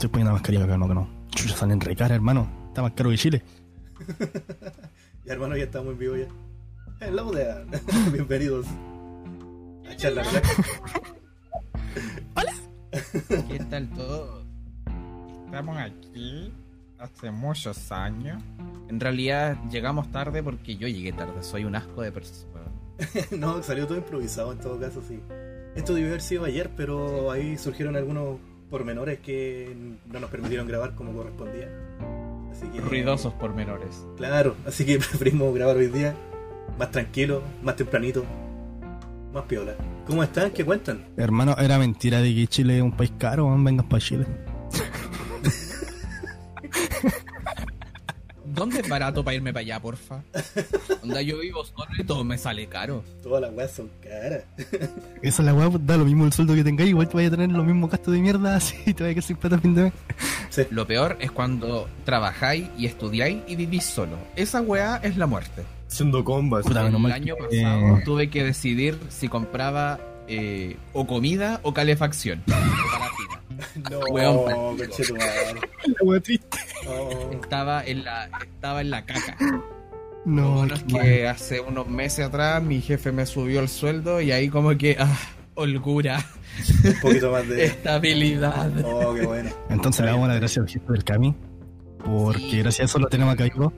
Estoy poniendo mascarilla acá, no, que no. Chucha, salen re cara, hermano. Está más caro que Chile. Ya hermano, ya estamos en vivo ya. En la bodega. Bienvenidos a charla relax. ¿Qué tal todo? Estamos aquí hace muchos años. En realidad llegamos tarde porque yo llegué tarde, soy un asco de persona. no, salió todo improvisado en todo caso, sí. Esto debió haber sido ayer, pero ahí surgieron algunos pormenores que no nos permitieron grabar como correspondía. Así que, Ruidosos pormenores. Claro, así que preferimos grabar hoy día más tranquilo, más tempranito, más piola. ¿Cómo están? ¿Qué cuentan? Hermano, era mentira de que Chile es un país caro. Vengan para Chile. ¿Dónde es barato para irme para allá, porfa? Onda, yo vivo solo y todo me sale caro. Todas las weas son caras. Esa es la weá, pues, da lo mismo el sueldo que tengáis, igual te vayas a tener los mismos gastos de mierda, así te vayas a quedar sin plata a fin de mes. Sí. Lo peor es cuando trabajáis y estudiáis y vivís solo. Esa weá es la muerte. Haciendo combas. Puta, El año que- pasado tuve que decidir si compraba eh, o comida o calefacción. Parafina. No, Weón. La triste. No. Estaba en la, estaba en la caca. No, bueno es que hace unos meses atrás mi jefe me subió el sueldo y ahí como que, ah, holgura, Un poquito más de. estabilidad. Oh, qué bueno. Entonces le damos las gracias al jefe del Cami. Porque Sí. gracias a eso lo tenemos acá vivo.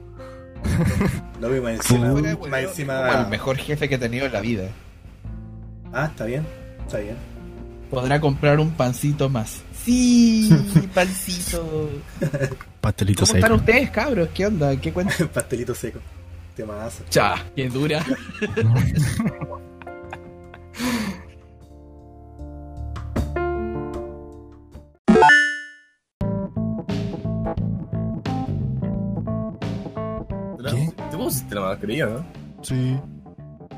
Lo vi más encima. Más Como encima. el mejor jefe que he tenido en la vida. Ah, está bien. Está bien. Podrá comprar un pancito más. Sí, pancito. Pastelito ¿Cómo están seco. ustedes, cabros? ¿Qué onda? ¿Qué cuentan? Pastelito seco. Temazo. Cha, qué dura. ¿Qué? Te pusiste la mascarilla, ¿no? Sí.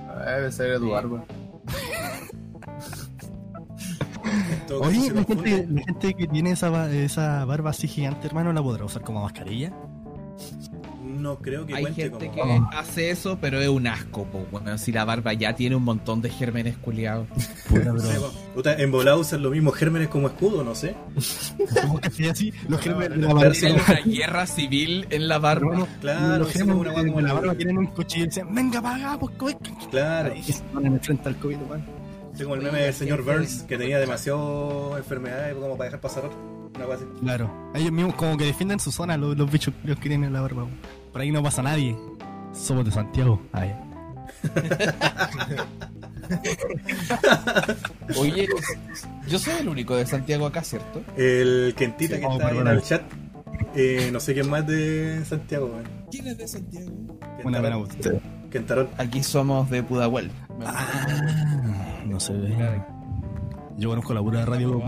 Ah, Debe ser de Oye, la gente, la gente que tiene esa, esa barba así gigante, hermano, ¿la podrá usar como mascarilla? No creo que Hay cuente gente como. que Oh. hace eso, pero es un asco, po. Bueno, si la barba ya tiene un montón de gérmenes culiados. En volado usan los mismos gérmenes como escudo, no sé. ¿Cómo que sea así? Los gérmenes de la no, barba. no, una guerra civil en la barba. Hermano, Claro, los sí, gérmenes una como la la- barba tienen un cuchillo y dicen, venga, paga, pues. Claro. Y se ponen enfrente al COVID, hermano. Tengo el meme del señor Burns que tenía demasiado enfermedades como para dejar pasar otro. Una cosa así. Claro. Ellos mismos como que defienden su zona, los, los bichos los que tienen la barba. Por ahí no pasa nadie. Somos de Santiago. Ay. Oye, yo soy el único de Santiago acá, ¿cierto? El Kentita que Oh, está ahí en el chat. Eh, no sé quién más de Santiago, weón. ¿Quién es de Santiago? Buena pena usted. Kentarol. Aquí somos de Pudahuel. Ah, no sé. Yo conozco la pura radio.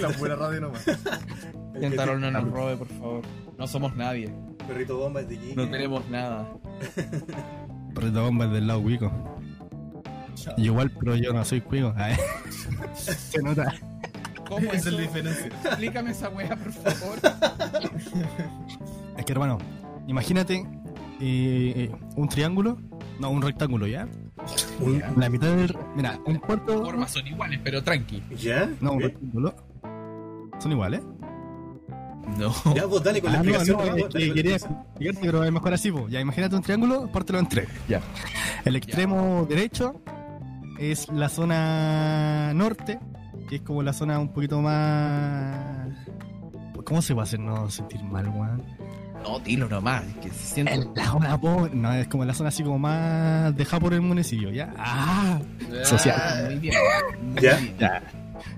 La buena radio nomás. El Intentarol no nos robe, por favor. No somos nadie. Perrito bomba es de. No tenemos nada. Perrito bomba es del lado cuico. Y igual, pero yo no soy cuico. Se nota. ¿Cómo es la diferencia. Explícame esa wea, por favor. Es que hermano, imagínate eh, eh, un triángulo, no, un rectángulo, ¿ya? Un- La mitad del... Mira, un cuarto... Las formas son iguales, pero tranqui. ¿Ya? No, un rectángulo. Son iguales. No. Ya, vos dale con la Ah, explicación. no, vos, dale quería explicarte, pero es mejor así, po. Ya, imagínate un triángulo, pártelo en tres. Ya. El extremo derecho es la zona norte, que es como la zona un poquito más... ¿Cómo se va a hacer no sentir mal, weón? No, dilo nomás. es Que se siente. En la zona pobre, no, es como la zona así como más dejada por el municipio, ¿ya? ¡Ah! social. Ah, Muy bien. muy Ya. bien. Ya.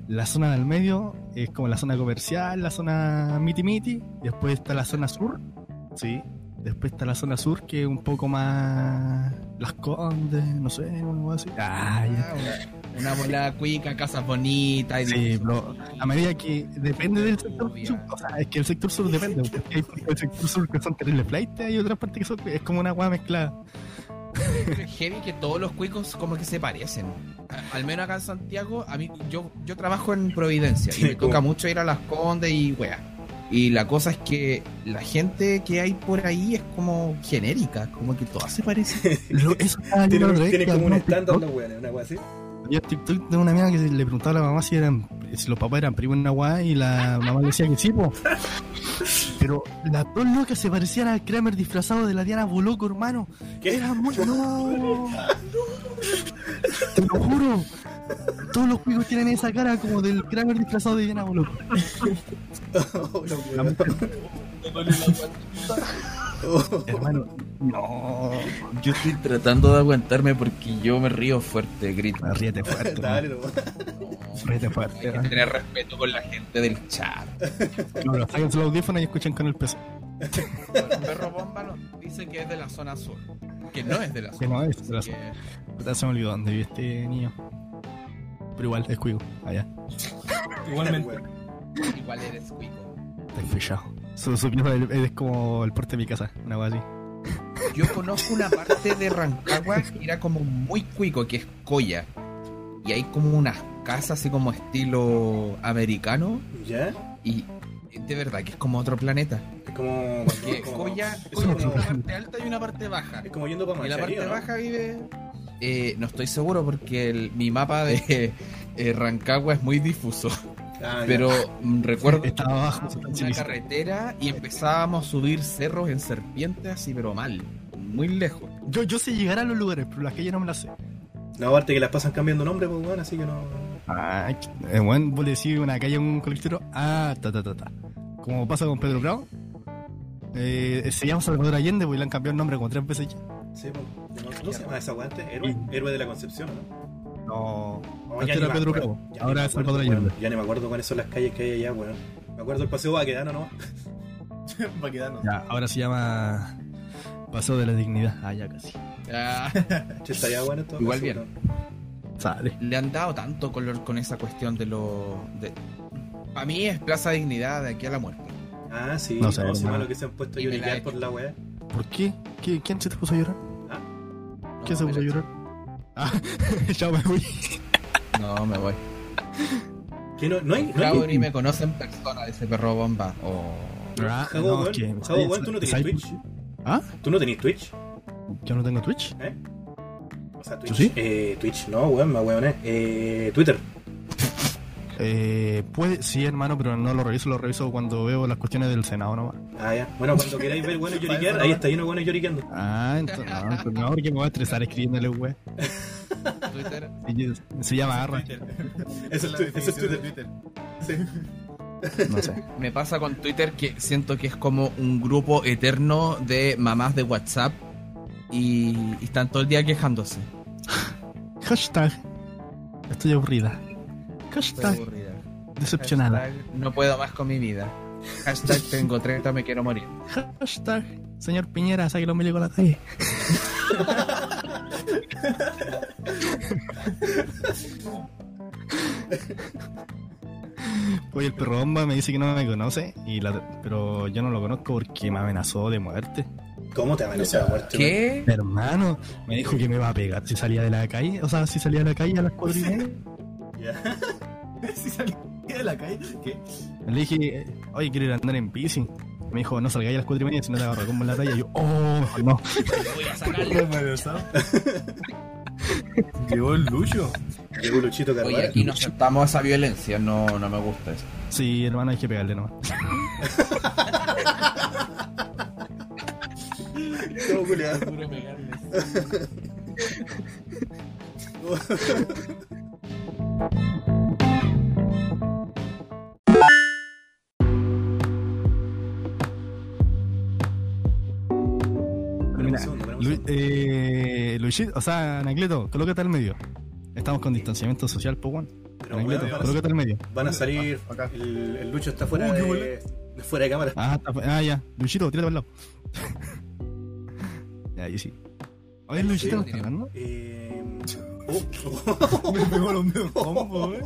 La zona del medio es como la zona comercial, la zona miti miti. Después está la zona sur, sí. Después está la zona sur que es un poco más. Las Condes, no sé, algo así. Ah, ya. Ah, Una bola cuica, casas bonitas. y Sí, pero a medida que depende del sector sur, o sea, es que el sector sur depende, porque hay partes del sector sur que son terribles flight, hay otras partes que son, es como una hueá mezclada. Es heavy que todos los cuicos como que se parecen. Al menos acá en Santiago, a mí, yo, yo trabajo en Providencia y me toca como- mucho ir a las Condes y wea. Y la cosa es que la gente que hay por ahí es como genérica, como que todas se parecen. Tiene, la tiene como un estándar los weones, una wea así. Había TikTok de una mina que le preguntaba a la mamá si eran si los papás eran primos en hueá y la mamá le decía que sí, po. Pero las dos locas se parecían al Kramer disfrazado de la Diana Boloco, hermano. ¿Qué? Era muy. ¡No! Te lo juro. Todos los juegos tienen esa cara como del Kramer disfrazado de Diana Boloco. Hermano, no. Yo estoy tratando de aguantarme porque yo me río fuerte, grito. Ríete fuerte. Dale. Ríete Hay fuerte. que hermano. tener respeto con la gente del chat. No, pero sáquense los audífonos y escuchen con el peso. El perro bomba nos dice que es de la zona sur. Que no es de la Que zona no es de la así que- Se me olvidó dónde vive este niño. Pero igual, es cuigo. Allá. Igualmente. Igual eres cuico. Estoy fechado. Su, es es como el porte de mi casa, una cosa así. Yo conozco una parte de Rancagua que era como muy cuico, que es Coya. Y hay como unas casas así como estilo americano. ¿Ya? Y de verdad que es como otro planeta. Es como. Que como- Coya, es Coya tiene como- una parte alta y una parte baja. Es como yendo para Y la parte baja vive. eh, no estoy seguro porque el- mi mapa de eh, Rancagua es muy difuso. Ah, ya. Pero mm, recuerdo que Estaba abajo, una carretera y empezábamos a subir cerros en serpientes así, pero mal. Muy lejos. Yo, yo sé llegar a los lugares, pero las calles no me las sé. No, aparte que las pasan cambiando nombre, pues weón, así que no. Ah, eh, bueno, vos le decís una calle a un colectero. Ah, ta, ta, ta, ta. Como pasa con Pedro Bravo. Eh, se llama Salvador Allende, pues le han cambiado el nombre como tres veces ya. Sí, pues. ¿No, ¿Cómo se llama esa weá antes? Héroe. Héroe de la Concepción, ¿no? No. Antes era Pedro ni ahora es Salvador. Allende. Ya ni me acuerdo cuáles son las calles que hay allá, weón. Me acuerdo del paseo Baquedano, ¿no? Baquedano. Ya, ahora se llama Paseo de la Dignidad. Ah, ya casi. Ah, estaría bueno esto. Igual bien. Sale. le han dado tanto color con esa cuestión de lo. De... Para mí es Plaza Dignidad de aquí a la muerte. Ah, sí. No No sé, sé, hermano. malo que se han puesto a he por la weá. ¿Por qué? ¿Qué- ¿Quién se te puso a llorar? Ah, ¿Quién No, se puso a llorar? Ah, ya me voy. No, me voy. No, no hay. No hay ni me conoce en persona de ese perro bomba. Oh. Ah, Jabo, no, weón. es que- Jabo, ¿sabes- weón, ¿tú no tenés sabes Twitch? ¿Ah? ¿Tú no tenés Twitch? ¿Yo no tengo Twitch? ¿Eh? O sea, Twitch. ¿Tú sí? Eh, Twitch, no, weón, me weoné. Eh, Twitter. Eh, puede, sí, hermano, pero no lo reviso, lo reviso cuando veo las cuestiones del Senado nomás. Ah, ya. Bueno, cuando queráis ver buenos lloriquear, ahí está lleno de buenos lloriqueando. Ah, entonces, no, entonces no, porque me voy a estresar escribiéndole, güey. Twitter. Se- Se llama Garra. Eso es, la es definición de Twitter. Twitter. Sí. No sé. Me pasa con Twitter que siento que es como un grupo eterno de mamás de WhatsApp y, y están todo el día quejándose. Hashtag. Estoy aburrida. Hashtag. Decepcionada. Hashtag, no puedo más con mi vida. Hashtag tengo 30, me quiero morir. Hashtag. Señor Piñera, saque los milicos a la calle. Oye, el perro bomba me dice que no me conoce, y la- pero yo no lo conozco porque me amenazó de muerte. ¿Cómo te amenazó la muerte? ¿Qué? Hermano, me dijo que me iba a pegar si salía de la calle, o sea, si salía de la calle a las cuatro y media. Ya. Si salía de la calle, ¿qué? Le dije, oye, quiero ir a andar en bici. Me dijo, no salgáis a las cuatro y media si no te agarro como en la talla. Y yo, oh, mejor no. Voy a sacarle. Llegó el Lucho. Llegó Luchito Oye, Carvara. aquí nos saltamos a esa violencia, no, no me gusta eso. Sí, hermano, hay que pegarle nomás. Todo culiado. Lu- eh, Luisito, o sea, Anacleto, colócate al medio. Estamos con distanciamiento social, pues. Pero, Anacleto, colócate al medio. Van a salir. Acá. El, el Lucho está fuera Uh, de, fuera de cámara. Ah, está ah, ya. Luisito, tírate al lado. ya, ahí sí. Oye, Luisito, ¿no? Eh, Oh, Me pegó los medios combos, eh.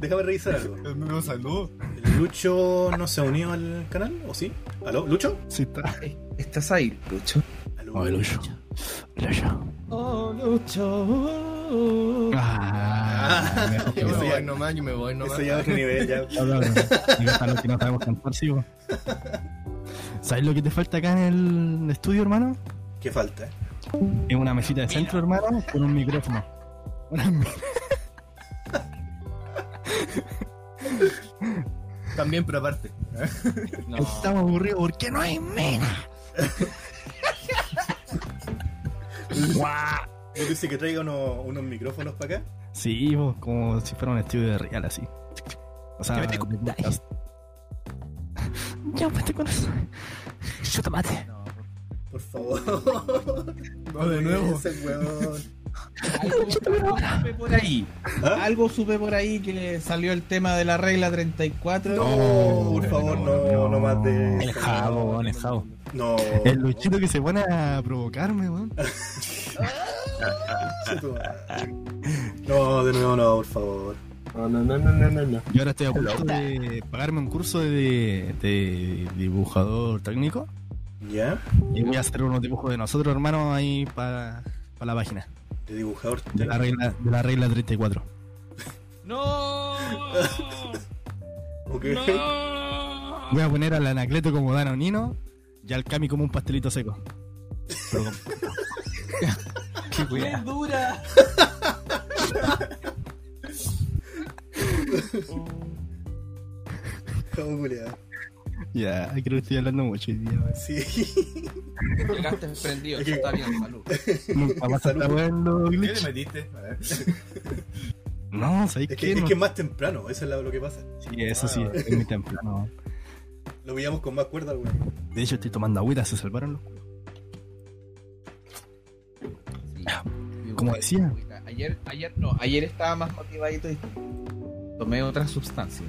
déjame revisar algo. El medio saludo. ¿Lucho no se ha unido al canal? ¿O sí? ¿Aló? ¿Lucho? Sí, está. ¿Estás ahí, Lucho? ¿Aló? Oh, Lucho. Lucho. Oh, Lucho. Ah, mejor que Yo me voy nomás, yo me voy nomás. Eso ya es nivel, ya. Que no sabemos cantar, sí. ¿Sabes lo que te falta acá en el estudio, hermano? ¿Qué falta? Es una mesita de centro, hermano, con un micrófono. Una También, pero aparte. Estamos aburridos porque no hay mena. ¿Vos dices que traiga unos, unos micrófonos para acá? Sí, vos, como si fuera un estudio de real así. O sea, ¿Qué me te de contáis? podcast. Ya, pues con eso. Yo tomate. No, Por favor. No, de nuevo. Ese weón. algo, supe por ahí. ¿Ah? Algo supe por ahí que salió el tema de la regla 34. No, por favor, no, no, más de. El jabo, weón, el jabo. No. El luchito que se pone a provocarme, weón. No, de nuevo no, por favor. No, no, no, no, no, no, no. Yo ahora estoy a punto de pagarme un curso de, de dibujador técnico. ¿Ya? Y voy a hacer unos dibujos de nosotros, hermano, ahí para la página. De dibujador. De la regla, de la regla 34. ¡No! Ok. Voy a poner al Anacleto como Danonino y al Cami como un pastelito seco. Pero con- Qué dura! Cabo culiao. Ya, creo que estoy hablando mucho hoy día. Sí. Llegaste prendido, Es que- está bien, salud. Nunca weá en los ¿Qué le metiste? A ver. No, ¿sabéis Es qué? que, es No. que es más temprano, eso es lo lo que pasa. Sí, eso sí, es muy temprano. Lo veíamos con más cuerda, weón. De hecho, estoy tomando agüita, se salvaron los Como decía. Ayer, ayer no, ayer estaba más motivadito y tomé otra sustancia.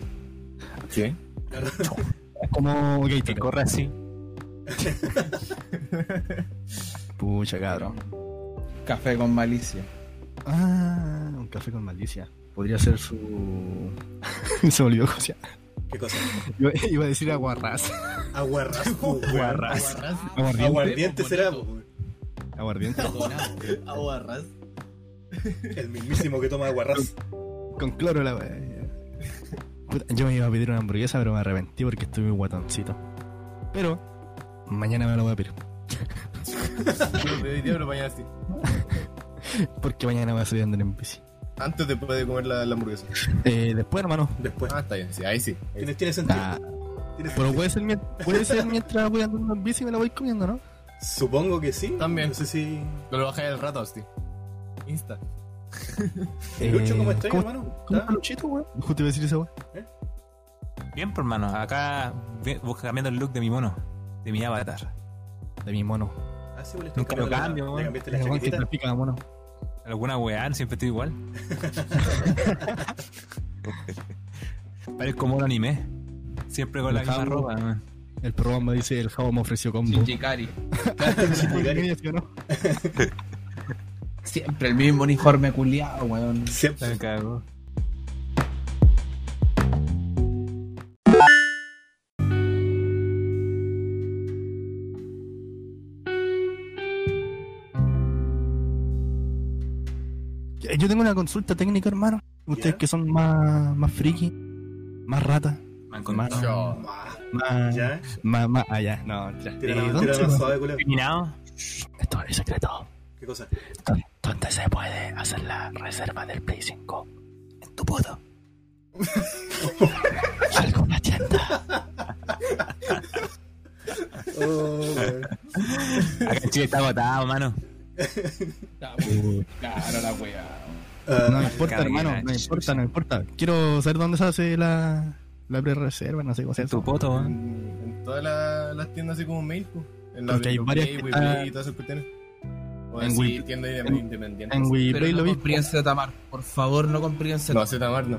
¿Qué? Como Que Gator. corre así. Pucha, cabrón. Café con malicia. Ah, un café con malicia. Podría ser su. se me olvidó cómo se. ¿Qué cosa? Iba, iba a decir aguarrás. Aguarrasco, weón. Aguarrás. Aguardiente. Aguardiente será. Aguardiente. Perdonado. Aguarras. El mismísimo que toma aguarras. Con cloro la Yo me iba a pedir una hamburguesa, pero me arrepentí porque estoy muy guatoncito. Pero mañana me lo voy a pedir. Mañana así. Porque mañana voy a salir a andar en bici. Antes después de comer la, la hamburguesa. Eh, después, hermano. Después. Ah, está bien, sí, ahí sí. Ahí sí. ¿Tiene, sentido. Ah, Tiene pero sentido. puede ser, mien- puede ser mientras voy andando en bici y me la voy comiendo, ¿no? Supongo que sí. También. No sé si. Lo bajáis al rato, hostia. Insta. Lucho, ¿cómo estás, Eh, ¿cómo- hermano? ¿Cómo ¿Está? Luchito, weón? Justo iba a decir esa weón. Bien, pues, hermano. Acá cambiando el look de mi mono. De mi avatar. De mi mono. Ah, sí, bueno, estoy Nunca lo la- cambio, Le weón. cambiaste la chaquetita. mono. Alguna weá, siempre estoy igual. Parezco mono anime. Siempre con la El misma jabo. ropa, man. El programa dice el jabo me ofreció combo. Shinjikari. Shinjikari. ¿Sí o no? Siempre el mismo uniforme culiado, weón. Siempre. Me cago. Yo tengo una consulta técnica, hermano. Ustedes que son más, más friki, más rata, más. Yo. Ah, más, ¿Ya? más, más, allá, no, ya. Tira Eh, la- ¿dónde tira la puede- suave, culero. Esto es secreto. ¿Qué cosa? ¿Dó- ¿Dónde se puede hacer la reserva del Play 5? En tu puto. Alguna tienda. Oh. Acá en Chile está agotado, mano. Claro, la weá. Ah, No me importa, Cague hermano, no me importa, no me importa. Quiero saber dónde se hace la, la pre-reserva, no sé cómo se En hace. tu poto, weón. En, en todas la- las tiendas así como mail, pues. En la Porque hay Play, varias y todas esas cuestiones. En Wii- tiendas en- independientes. En Pero WePlay no lo vi. compré en Zetamar. Por favor, no compré en No, Zetamar. No.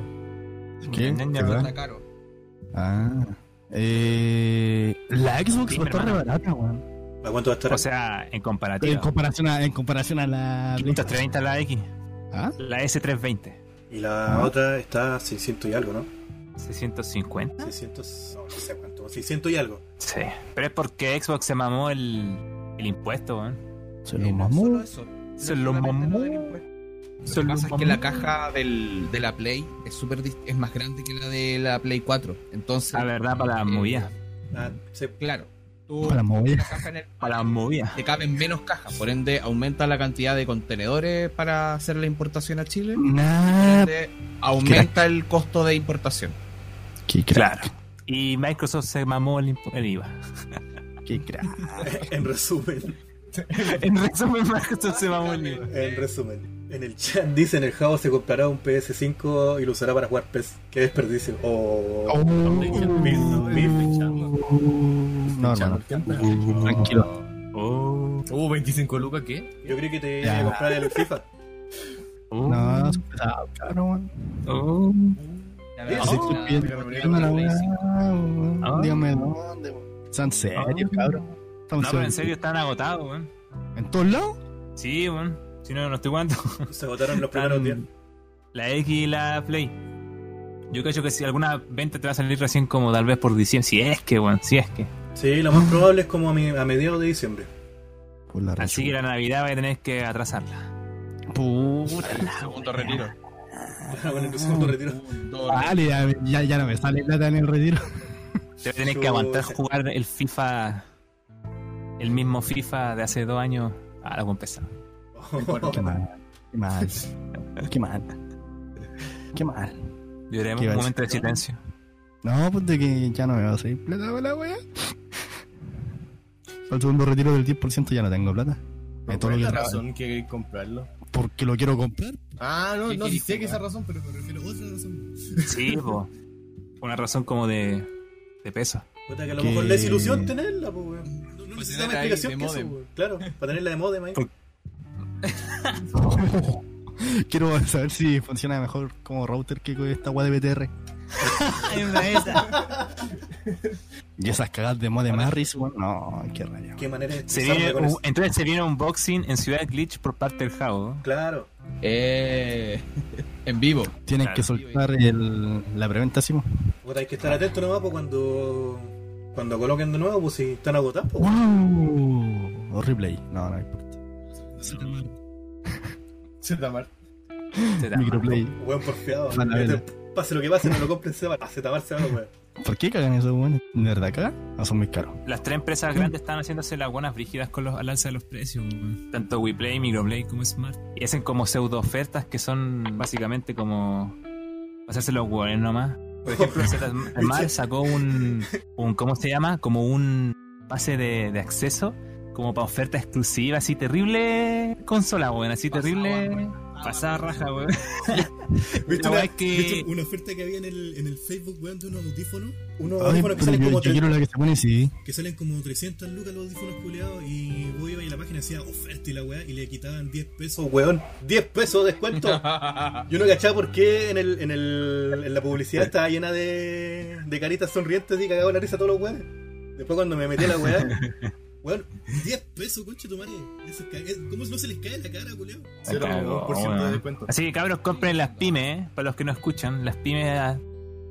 ¿Qué? Está caro. Ah. Eh, la Xbox va a estar re barata, weón. ¿A cuánto va a estar? O sea, en En comparativa. comparación a, en comparación a la. 530 la X, ¿Ah? la S320. y la otra está a 600 y algo, ¿no? 650. 600, no, no sé cuánto, 600 y algo. Sí. Pero es porque Xbox se mamó el, el impuesto, weón. Se Eh, lo no mamó. eso. Se No lo mamó. lo del impuesto. Lo Se que lo pasa es que la caja del, de la Play es súper dis- es más grande que la de la Play 4. Entonces, La verdad, para la eh, movida. Ah, sí. Claro, tú Para el Para la movida. te caben menos cajas, por ende aumenta la cantidad de contenedores para hacer la importación a Chile. Nah, ende, aumenta el costo de importación. qué. Claro. Y Microsoft se mamó el, el IVA. Qué crack. En resumen, en resumen, Microsoft se mamó el IVA. en resumen. En el chat dicen el Javo se comprará un PS5 y lo usará para jugar PES. Qué desperdicio. Oh, Oh. No, hermano. Tranquilo. Oh. Uh, 25 lucas, ¿qué? Yo creí que te iba a comprar el FIFA. Oh. No, es weón. Oh. Dígame. Ah. Dónde, serios, Ah. cabrón. Estamos No, pero en serio están agotados, weón. ¿En todos lados? Sí, weón. Si no, no estoy jugando. Se agotaron los primeros días. La X y la Play. Yo creo que si alguna venta te va a salir recién como tal vez por diciembre. Si es que, weón, si es que. Sí, lo más probable es como a, mi- a mediados de diciembre. Por la Así que la Navidad va a tener que atrasarla. Puta. Segundo retiro. bueno, en el segundo retiro. Vale, ya, ya, ya no me sale plata en el retiro. Te va a tener que aguantar jugar el FIFA. El mismo FIFA de hace dos años. Ah, la empezar. Qué mal. Qué mal. Qué mal. Qué mal. Lloremos ¿Qué un momento de silencio. No, pues de que ya no me va a salir plata para la wea. Para el segundo retiro del 10% ya no tengo plata. De todo ¿Cuál lo es que la razón que comprarlo? Porque lo quiero comprar. Ah, no, ¿Qué no, sí sé que esa razón, pero me refiero a otra razón. Sí, po. Una razón como de. de peso. Puta, que a lo Que- mejor la desilusión tenerla, pues, weón. De que eso, weón. Claro, para tenerla de modem ahí. Quiero saber si funciona mejor como router que con esta wea de BTR. Y esas cagadas de modem Harris, weón. No, qué rayo. Qué manera de Se expresarme viene con un- eso. entonces se viene un boxing en Ciudad Glitch por parte del Jao. Claro. Eh, en vivo. Tienen Claro. que soltar el, la preventa. Puta, hay que estar atento nomás pues, cuando, cuando coloquen de nuevo, pues si están agotados, pues. Wow. O replay. No, no importa. Da Microplay. Weón porfiado. Verlo. Pase lo que pase, no lo compren, se va. Se tapar, se va, weón. ¿Por qué cagan esos weones? ¿De verdad cagan? ¿O son muy caros? Las tres empresas grandes están haciéndose las buenas brígidas con los al alza de los precios. weón. Tanto WePlay, Microplay como Smart. Y hacen como pseudo ofertas que son básicamente como hacerse los hueones nomás. Por ejemplo, Smart sacó un, un. ¿Cómo se llama? Como un pase de, de acceso. Como para oferta exclusiva, así terrible consola, weón. Así terrible. Pasada raja, weón. ¿Viste una, weá es que- viste una oferta que había en el, en el Facebook, weón, de unos audífonos? Unos Ay, audífonos que salen, yo, como yo tre- quiero la que se pone sí. que salen como 300 lucas los audífonos culeados y decía oferta y la weá y le quitaban 10 pesos, weón. 10 pesos de descuento. Yo no cachaba por qué en, el, en, el, en la publicidad estaba llena de, de caritas sonrientes y cagaba la risa a todos los weones. Después cuando me metí a la weá, weón, 10 pesos, concha tu madre. ¿Cómo no se les cae en la cara, culeado? Cero cagó, por ciento de weón. descuento. Así que cabros, compren las pymes, ¿eh? para los que no escuchan, las pymes ah,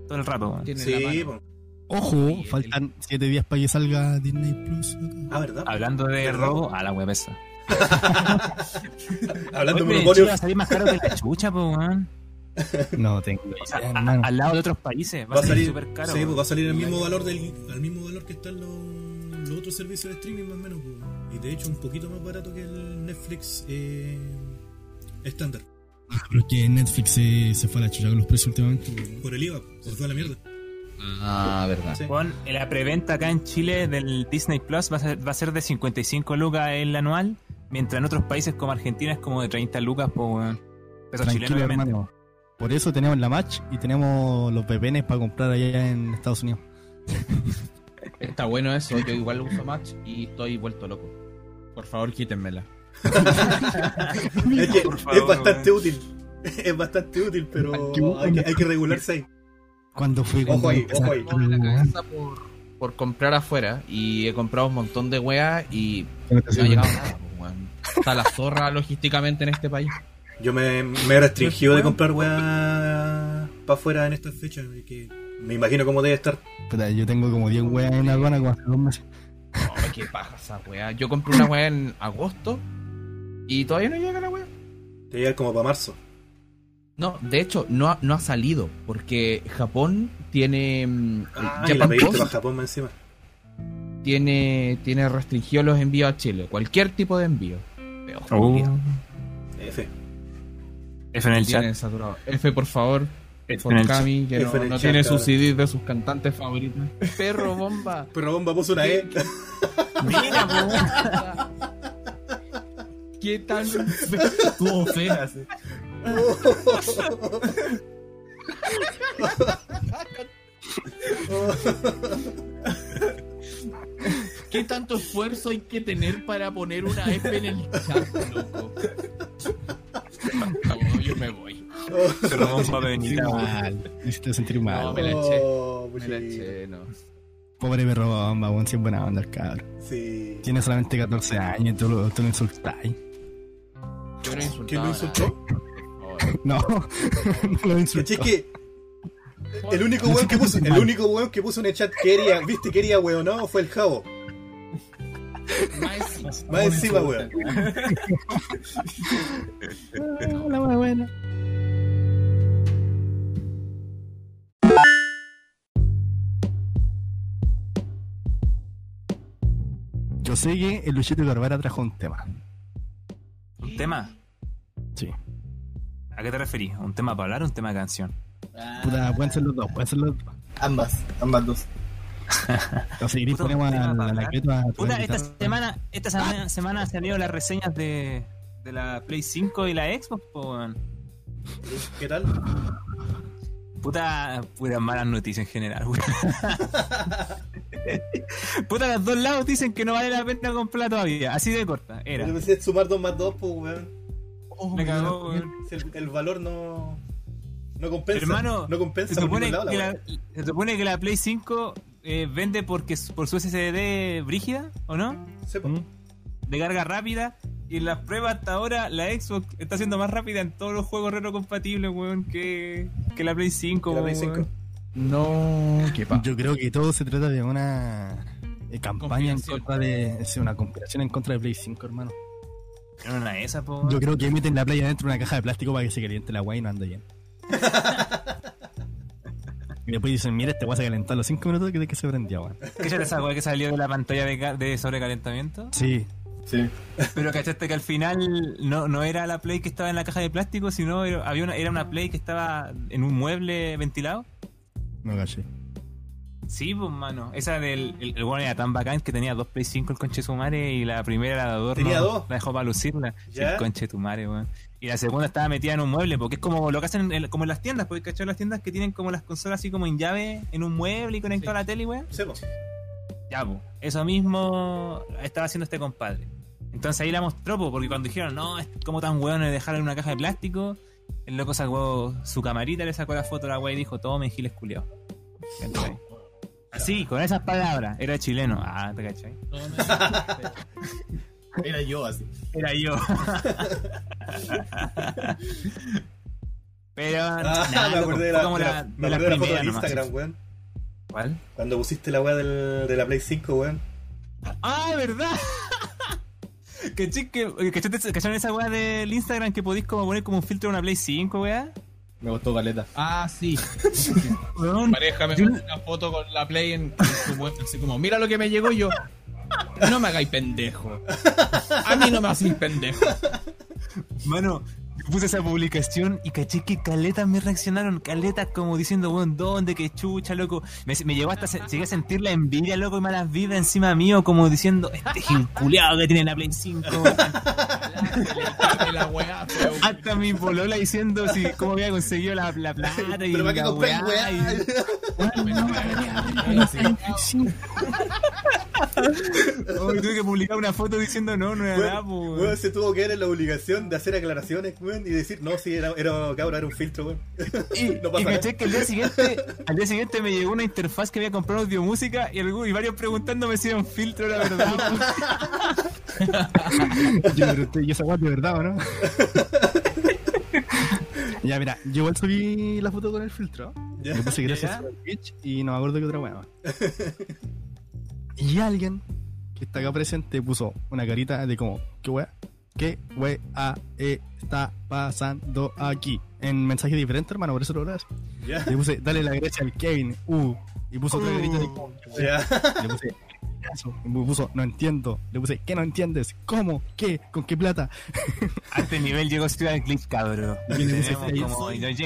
todo el rato. weón. Sí. Ojo, faltan 7 días para que salga Disney Plus. Ah, ¿verdad? Hablando de ¿Verdad? robo, a la web esa. Hablando de monopolio. Va a salir más caro que la chucha, po, weón. No tengo O sea, idea, a- hermano. al lado de otros países. Va, va a salir, súper caro. sí, pues va a salir el mismo valor del, al mismo valor que están los, los otros servicios de streaming más o menos pues. y de hecho un poquito más barato que el Netflix eh, estándar Pero es que Netflix se, se fue a la chucha con los precios últimamente. por el IVA se fue a la mierda Ah, verdad. Sí. Weón, la preventa acá en Chile del Disney Plus va a ser, va a ser de 55 lucas el anual, mientras en otros países como Argentina es como de 30 lucas, po, weón. Peso chileno, hermano. Por eso tenemos la match y tenemos los VPNs para comprar allá en Estados Unidos. Está bueno eso. Yo igual uso Match y estoy vuelto loco. Por favor, quítenmela. es que Por favor, es bastante útil es bastante útil pero hay que, hay que regularse ahí ¿Cuándo fue? Ojo cuando ahí, ojo ahí. La cabeza por, por comprar afuera y he comprado un montón de weas y No te no ha llegado nada, pues, weón. Está la zorra logísticamente en este país. Yo me, me he restringido de comprar weá para afuera en estas fechas. Que me imagino cómo debe estar. Puta, yo tengo como 10 weas en la aduana como hace dos meses. No, qué paja esa wea. Yo compré una wea en agosto y todavía no llega la wea. Debe llegar como para marzo. No, de hecho, no ha, no ha salido porque Japón tiene. mm, Ah, y la Japan pediste Post para Japón más encima. tiene, tiene restringido los envíos a Chile. Cualquier tipo de envío. Uh, culiao. F. F en el chat. Saturado. F, por favor. F Por que no, F en el no chat, tiene sus. CDs de sus cantantes favoritos. Perro bomba. Pero bomba puso una E. Mira. ¿Qué tan fe- fea. sí. ¿Qué tanto esfuerzo hay que tener para poner una F en el chat, loco? No, yo me voy. Un papel Sentir venita, mal. Me hiciste sentir mal. No, me la eché. Oh, Me la puchito. eché, no. Pobre perro bomba, weón, si es buena onda el cabrón. Sí. Tiene solamente 14 años y tú lo, tú lo insultáis. ¿Quién lo a insultó? No, no lo insultó. ¿Cachai que el único weón que puso, el único weón que puso en el chat quería, viste, quería weón, no, fue el Javo. Más encima. Más encima, weón. La wea buena. Yo sé que el Luchito Carvara trajo un tema. ¿Un tema? Sí. ¿A qué te referís? ¿Un tema para hablar o un tema de canción? Puta, pueden ser los dos, pueden ser los dos. Ambas, ambas dos. Entonces, si Puta, ponemos a la hablar. Anacleto a Puta, esta semana, esta semana, semana han salido las reseñas de, de la Play 5 y la Xbox, po, weón. ¿Qué tal? Puta, puras malas noticias en general, weón. Puta, los dos lados dicen que no vale la pena comprar todavía. Así de corta, era. Yo pensé sumar 2 más 2, pues weón. Me cagó, El, el valor no. No compensa. Hermano, no compensa Se supone, lado, que la se supone que la Play 5 eh, vende porque, por su SSD brígida, ¿o no? Sí. ¿Mm? De carga rápida. Y en las pruebas hasta ahora, la Xbox está siendo más rápida en todos los juegos retrocompatibles, weón, que, que la Play 5. Que la Play weón. 5. No, qué pa. Yo creo que todo se trata de una eh, campaña en contra de. Es una conspiración en contra de Play 5, hermano. Era una de esas, po, weón. Yo creo que meten la playa dentro de una caja de plástico para que se caliente la agua y no ande bien. y después dicen, mira, este weá se calentó a los 5 minutos que, que se prendió, weón. ¿Qué era esa weá que salió de la pantalla de sobrecalentamiento? Sí, Sí. Pero cachaste que al final no, no era la Play que estaba en la caja de plástico, sino era, había una, era una Play que estaba en un mueble ventilado. no caché. Sí, pues, mano. Esa del. El, el bueno era tan bacán que tenía dos Play 5 el conche sumare y la primera la de adorno. ¿Tenía dos? La dejó para lucirla. El conche tu madre, weón. Y la segunda estaba metida en un mueble, porque es como lo que hacen en, como en las tiendas, porque cachar las tiendas que tienen como las consolas así como en llave en un mueble y conectado a la tele, weón. Sí. Ya, pues. Eso mismo estaba haciendo este compadre. Entonces ahí la mostró, po, porque cuando dijeron, no, es como tan weón de dejarla en una caja de plástico, el loco sacó su camarita, le sacó la foto a la weá y dijo, tome, giles culiao. Así, con esas palabras, era chileno. Ah, te cachai. Era yo así. Era yo. Pero, Ah, nada, me acordé de la, como de la- la- me de acordé de la foto nomás. Instagram, weón. ¿Cuál? Cuando pusiste la weá del, de la Play 5, weón. Ah, ¿verdad? ¿Cachai que, ¿cachaste- ¿Cacharon esa weá del Instagram que podéis como poner como un filtro en una Play 5, weá? Me gustó caleta. Ah, sí. Pareja me Yo- mandó una foto con la Play en, en su web, así como, mira lo que me llegó y yo. No me hagáis pendejo. A mí no me hacéis pendejo. Mano, puse esa publicación y caché que caletas me reaccionaron, caletas como diciendo, weón, ¿dónde? Que chucha, loco. Me, me llegó hasta, se- llegué a sentir la envidia, loco, y malas vibras encima mío, como diciendo, este gil culiao que tiene la Play 5. la weá, pero- hasta mi polola diciendo si, cómo había conseguido la, la plata y Pero para la compré, weá, Oh, tuve que publicar una foto diciendo, no, no era nada, se tuvo que ver en la obligación de hacer aclaraciones, weón. Weón, y decir, no, sí, era, era cabrón, era un filtro, weón. Y, No pasa y caché que al día siguiente, al día siguiente me llegó una interfaz que había comprado audio música y, algún- y varios preguntándome si era un filtro, la verdad. Yo me pregunté, ¿y esa guay de verdad o no? ya, mira, yo igual subí la foto con el filtro. Ya. Le puse gracias a Twitch y no me acuerdo qué otra más. y alguien que está acá presente puso una carita de como, ¿qué weá? ¿Qué weá está pasando aquí? En mensaje diferente, hermano, por eso lo grabas. Ya. Le puse, dale la gracia al Kevin, uh. Y puso otra carita de. Ya. Le puse, "Caso". Y me puso, no entiendo. Le puse, ¿qué no entiendes? ¿Cómo? ¿Qué? ¿Con qué plata? A este nivel llegó Ciudad Glitch, cabrón.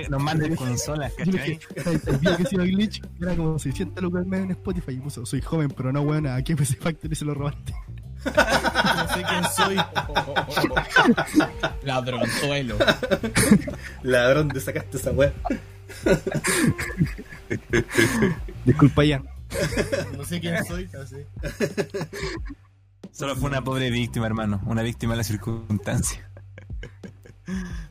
Nos, mandan consolas, ¿cachai? dije, el video que glitch era como 600 lucas al mes en Spotify. Y puso, soy joven, pero no weona, ¿a qué PC Factory se lo robaste? No sé quién soy. Ladronzuelo. Ladrón, te sacaste esa weá. Disculpa, ya. No sé quién soy. Así. Solo fue una pobre víctima, hermano. Una víctima de la circunstancia.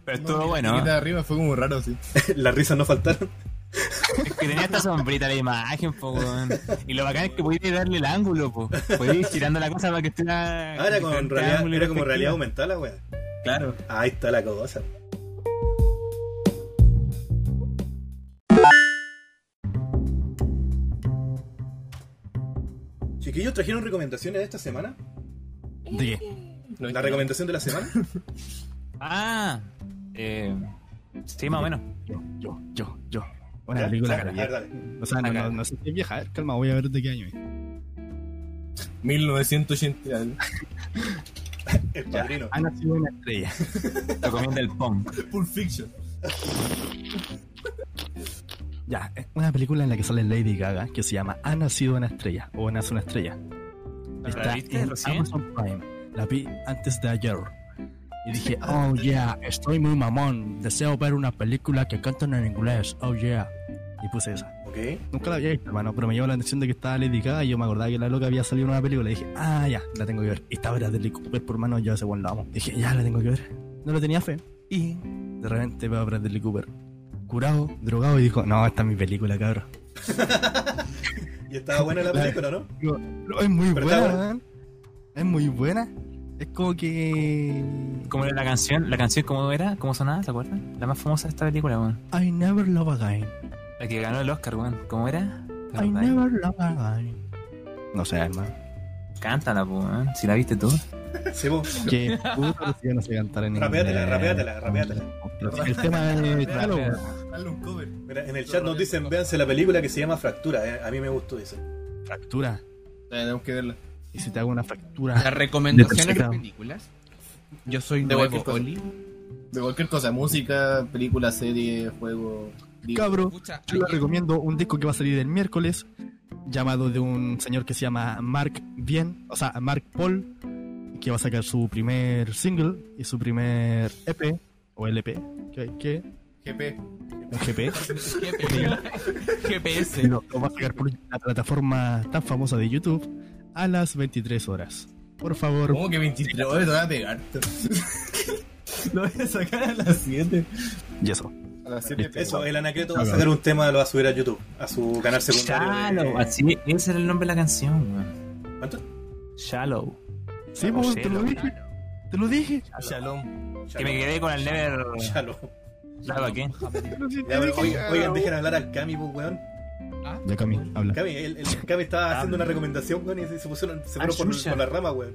Pero estuvo No, bueno. La ¿eh? de arriba fue como raro, sí. Las risas no faltaron. Es que tenía esta sombrita la imagen, po, weón. Y lo bacán es que podías darle el ángulo, po. Podías ir girando la cosa para que estuviera. Ah, era, con diferente realidad, era como realidad aumentada la weá. Claro. Ahí está la cosa. Chiquillos, ¿trajeron recomendaciones de esta semana? ¿De qué? ¿La recomendación de la semana? Ah, eh, sí, más o menos. Yo, yo, yo, yo. Una ¿Ya? película ver, dale. O sea, no, Acá. no, no sé si es vieja. A ver, calma, voy a ver de qué año es. 1980. El padrino. Ha nacido una estrella. Recomienda el punk. Pulp Fiction. Ya, es una película en la que sale Lady Gaga que se llama Ha nacido una estrella o Nace una estrella. ¿La viste en recién? Amazon Prime. La vi antes de ayer. Y dije, oh yeah, estoy muy mamón. Deseo ver una película que cantan en inglés. Oh yeah. Y puse esa. Ok. Nunca la había visto, hermano, pero me llamó la atención de que estaba Lady Gaga y yo me acordaba que la loca había salido en una película. Y dije, ah, ya, la tengo que ver. Y estaba Bradley Cooper, por mano, yo ese buen lo amo. Dije, ya, la tengo que ver. No le tenía fe. Y de repente veo a Bradley Cooper curado, drogado, y dijo, no, esta es mi película, cabrón. Y estaba buena la película, ¿no? Digo, "No, es muy Pero buena. Es muy buena. Es como que. ¿Cómo era la canción? ¿La canción cómo era? ¿Cómo sonaba? ¿Se acuerdan? La más famosa de esta película, weón. I never love again. La que ganó el Oscar, weón. ¿Cómo era? ¿Te I never love again. No sé, hermano. Cántala, weón. Si la viste tú. Sí, vos. Que puta, si yo no sé cantar en. El tema es. Dale un cover. Mira, en el chat nos dicen, véanse la película que se llama Fractura. eh. A mí me gustó eso. fractura. Tenemos que verla. Y si te hago una fractura. Las recomendaciones de películas. Yo soy De nuevo cualquier cosa. Oli. De cualquier cosa. Música, película, serie, juego. Cabro, yo les recomiendo un disco que va a salir el miércoles. Llamado de un señor que se llama Mark Bien. O sea, Mark Paul. Que va a sacar su primer single y su primer EP. O LP. ¿Qué? ¿Qué? GP. Un GP. GPS. Lo va a sacar por la plataforma tan famosa de YouTube a las 23 horas. Por favor, ¿Cómo que 23 horas te voy a pegar? Lo voy a sacar a las 7. y eso. A las 7 Eso, el Anacleto va a sacar un tema, lo va a subir a YouTube, a su canal secundario. de- Shallow. Así, ese era el nombre de la canción, weón. ¿Cuánto? Shallow. Sí, Ah, pues, te lo dije. Te lo dije. Shalom. Que me quedé con el Never. Chalo. ¿Sabes qué? Ya, pero, oigan, oigan, dejen hablar al Cami, pues, weón. Ya, Cami, habla. Cami, el, el Cami estaba haciendo una recomendación, weón, y se, pusieron, se Ah, fueron por, por la rama, weón.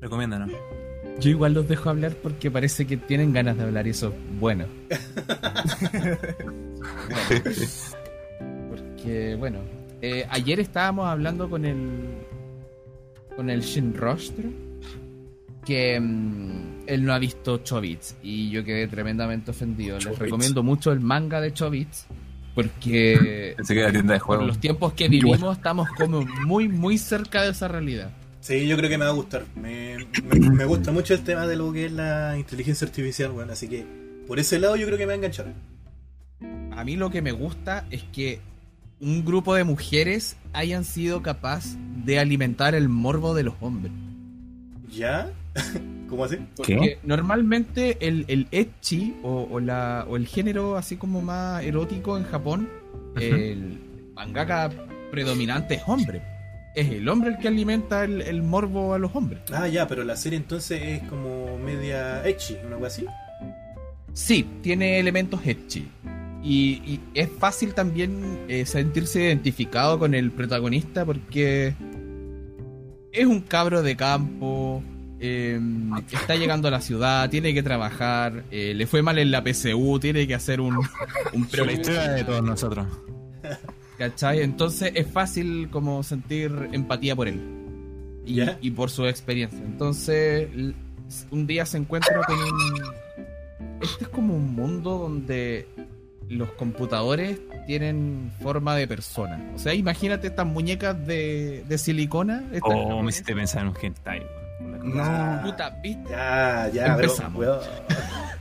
Recomiéndanos. Yo igual los dejo hablar porque parece que tienen ganas de hablar y eso es bueno. porque, bueno, eh, ayer estábamos hablando con el con el Shin Rostro que mm, él no ha visto Chobits y yo quedé tremendamente ofendido. Les recomiendo mucho el manga de Chobits porque tienda de por juego. los tiempos que vivimos estamos como muy muy cerca de esa realidad. Sí, yo creo que me va a gustar. Me, me, me gusta mucho el tema de lo que es la inteligencia artificial, weón. Así que por ese lado yo creo que me va a enganchar. A mí lo que me gusta es que un grupo de mujeres hayan sido capaz de alimentar el morbo de los hombres. ¿Ya? ¿Cómo así? Porque normalmente el, el ecchi o, o la, o el género así como más erótico en Japón, el mangaka predominante es hombre. Es el hombre el que alimenta el, el morbo a los hombres. Ah, ya, pero la serie entonces es como media ecchi, una cosa así. Sí, tiene elementos ecchi. Y, y es fácil también eh, sentirse identificado con el protagonista porque es un cabro de campo, eh, está llegando a la ciudad, tiene que trabajar, eh, le fue mal en la PSU, tiene que hacer un, un Pero la historia de todos nosotros. ¿Cachai? Entonces es fácil como sentir empatía por él. Y, por su experiencia. Entonces, un día se encuentra con un... Este es como un mundo donde los computadores tienen forma de persona. O sea, imagínate estas muñecas de, de silicona. Estas- Oh, me hiciste pensar en un hentai. No. Puta, ¿viste? Ya, ya, pero, Empezamos. weón.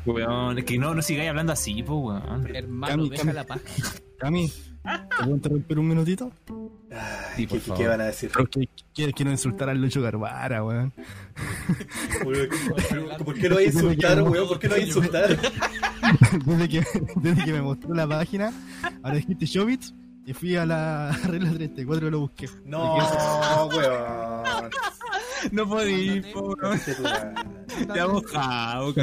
Weón, es que no, no sigáis hablando así, po, weón. Hermano, Cami, deja Cami. la paz. Cami, ¿te puedo interrumpir un minutito? Ay, Sí, por ¿qué, van a decir? Quiero, quiero insultar al Lucho Garbara, weón. Weón, ¿Por qué lo voy a insultar, weón? ¿Por qué lo voy a insultar? Desde que, desde que me mostró la página, ahora dijiste Showbiz y fui a la regla 34 y lo busqué. No, weón. No podí, madre. Te ha mojado.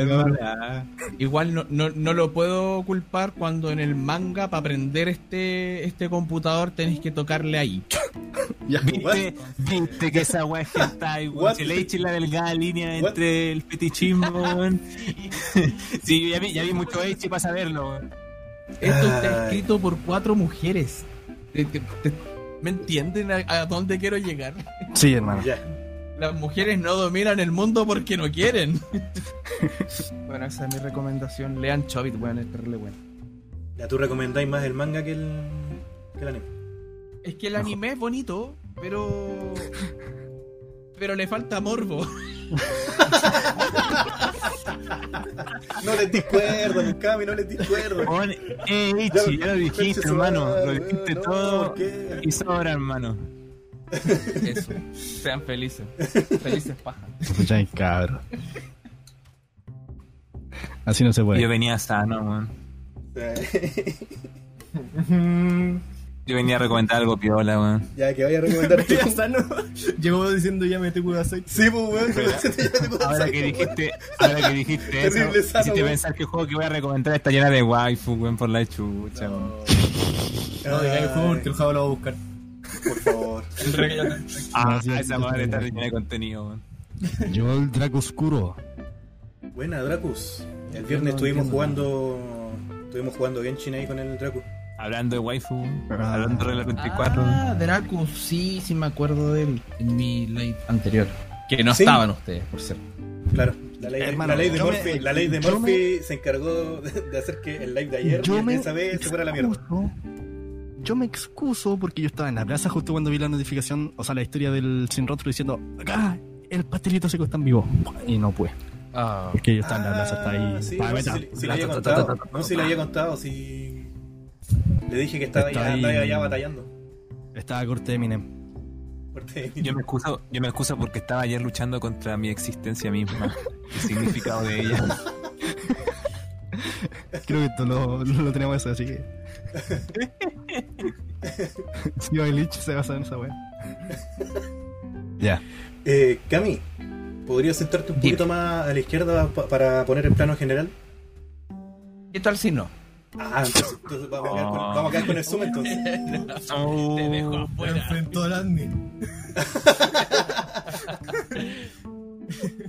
Igual no, no, no lo puedo culpar cuando en el manga para aprender este, este computador tenéis que tocarle ahí. Ya, ¿Viste, viste que esa weá hentai, weón. Se le eche la delgada línea entre el fetichismo, weón. Sí, yo ya vi, ya vi mucho Echi para saberlo, weón. Esto está escrito por cuatro mujeres. Te- te- te- ¿Me entienden a, a dónde quiero llegar? Sí, hermano. Ya. Las mujeres no dominan el mundo porque no quieren. bueno, esa es mi recomendación. Lean Chobit, bueno, es terrible bueno. Ya tú recomendáis más el manga que el, que el anime. Es que el anime es bonito, pero. Pero le falta morbo. No les discuerdo, Mikami, no les discuerdo. Eh, Echi, ya lo dijiste, hermano. Lo dijiste No, todo y sobra, hermano. Eso. Sean felices. Felices paja. Escucháis, cabrón. Así no se Yo puede. venía sano, weón. Yo venía a recomendar algo piola, weón. Ya, que vaya a recomendar tú. Ya está, ¿no? Llegó diciendo ya me te cuidas aceite. Sí, pues, weón, Ahora que dijiste, ahora que dijiste eso, Terrible sano, hiciste weón. pensar que el juego que voy a recomendar está llena de waifu, weón, por la chucha, weón. No digáis el juego porque el juego lo va a buscar. Por favor. Ah, sí, esa sí, madre sí, está sí. llena de contenido, weón. Llegó el Draco Oscuro. Buena, Dracus. El No viernes estuvimos entiendo. jugando. Estuvimos jugando Genshin ahí con el Dracus. Hablando de waifu, Ah. hablando de Regla 24. Ah, Dracus, sí, sí me acuerdo de él en mi live anterior. Que no Sí. estaban ustedes, por cierto. Claro. La ley, Hermano, la ley de me- Murphy, la ley de Murphy se encargó de, hacer que el live de ayer Yo me esa vez se fuera a la mierda. excuso- Yo me excuso porque yo estaba en la plaza justo cuando vi la notificación, o sea, la historia del Sin Rostro diciendo, acá, el pastelito seco está en vivo. Y no pude. Ah, Porque yo estaba en la plaza, está ahí. Ah, sí, no, si, si le había contado. No, si le había contado, si. Le dije que estaba andaba ya batallando. Estaba a corte de Eminem. Yo me excuso, yo me excuso porque estaba ayer luchando contra mi existencia misma, el significado de ella. Creo que esto lo, lo, tenemos eso, así que. si Lich se basa en esa wea. Ya. Eh, Cami, ¿podrías sentarte un Dime. poquito más a la izquierda pa- para poner el plano general? ¿Qué tal si no? Ah, entonces, entonces vamos, a quedar con, vamos a quedar con el zoom entonces. Te dejo Me afuera. enfrentó al admin.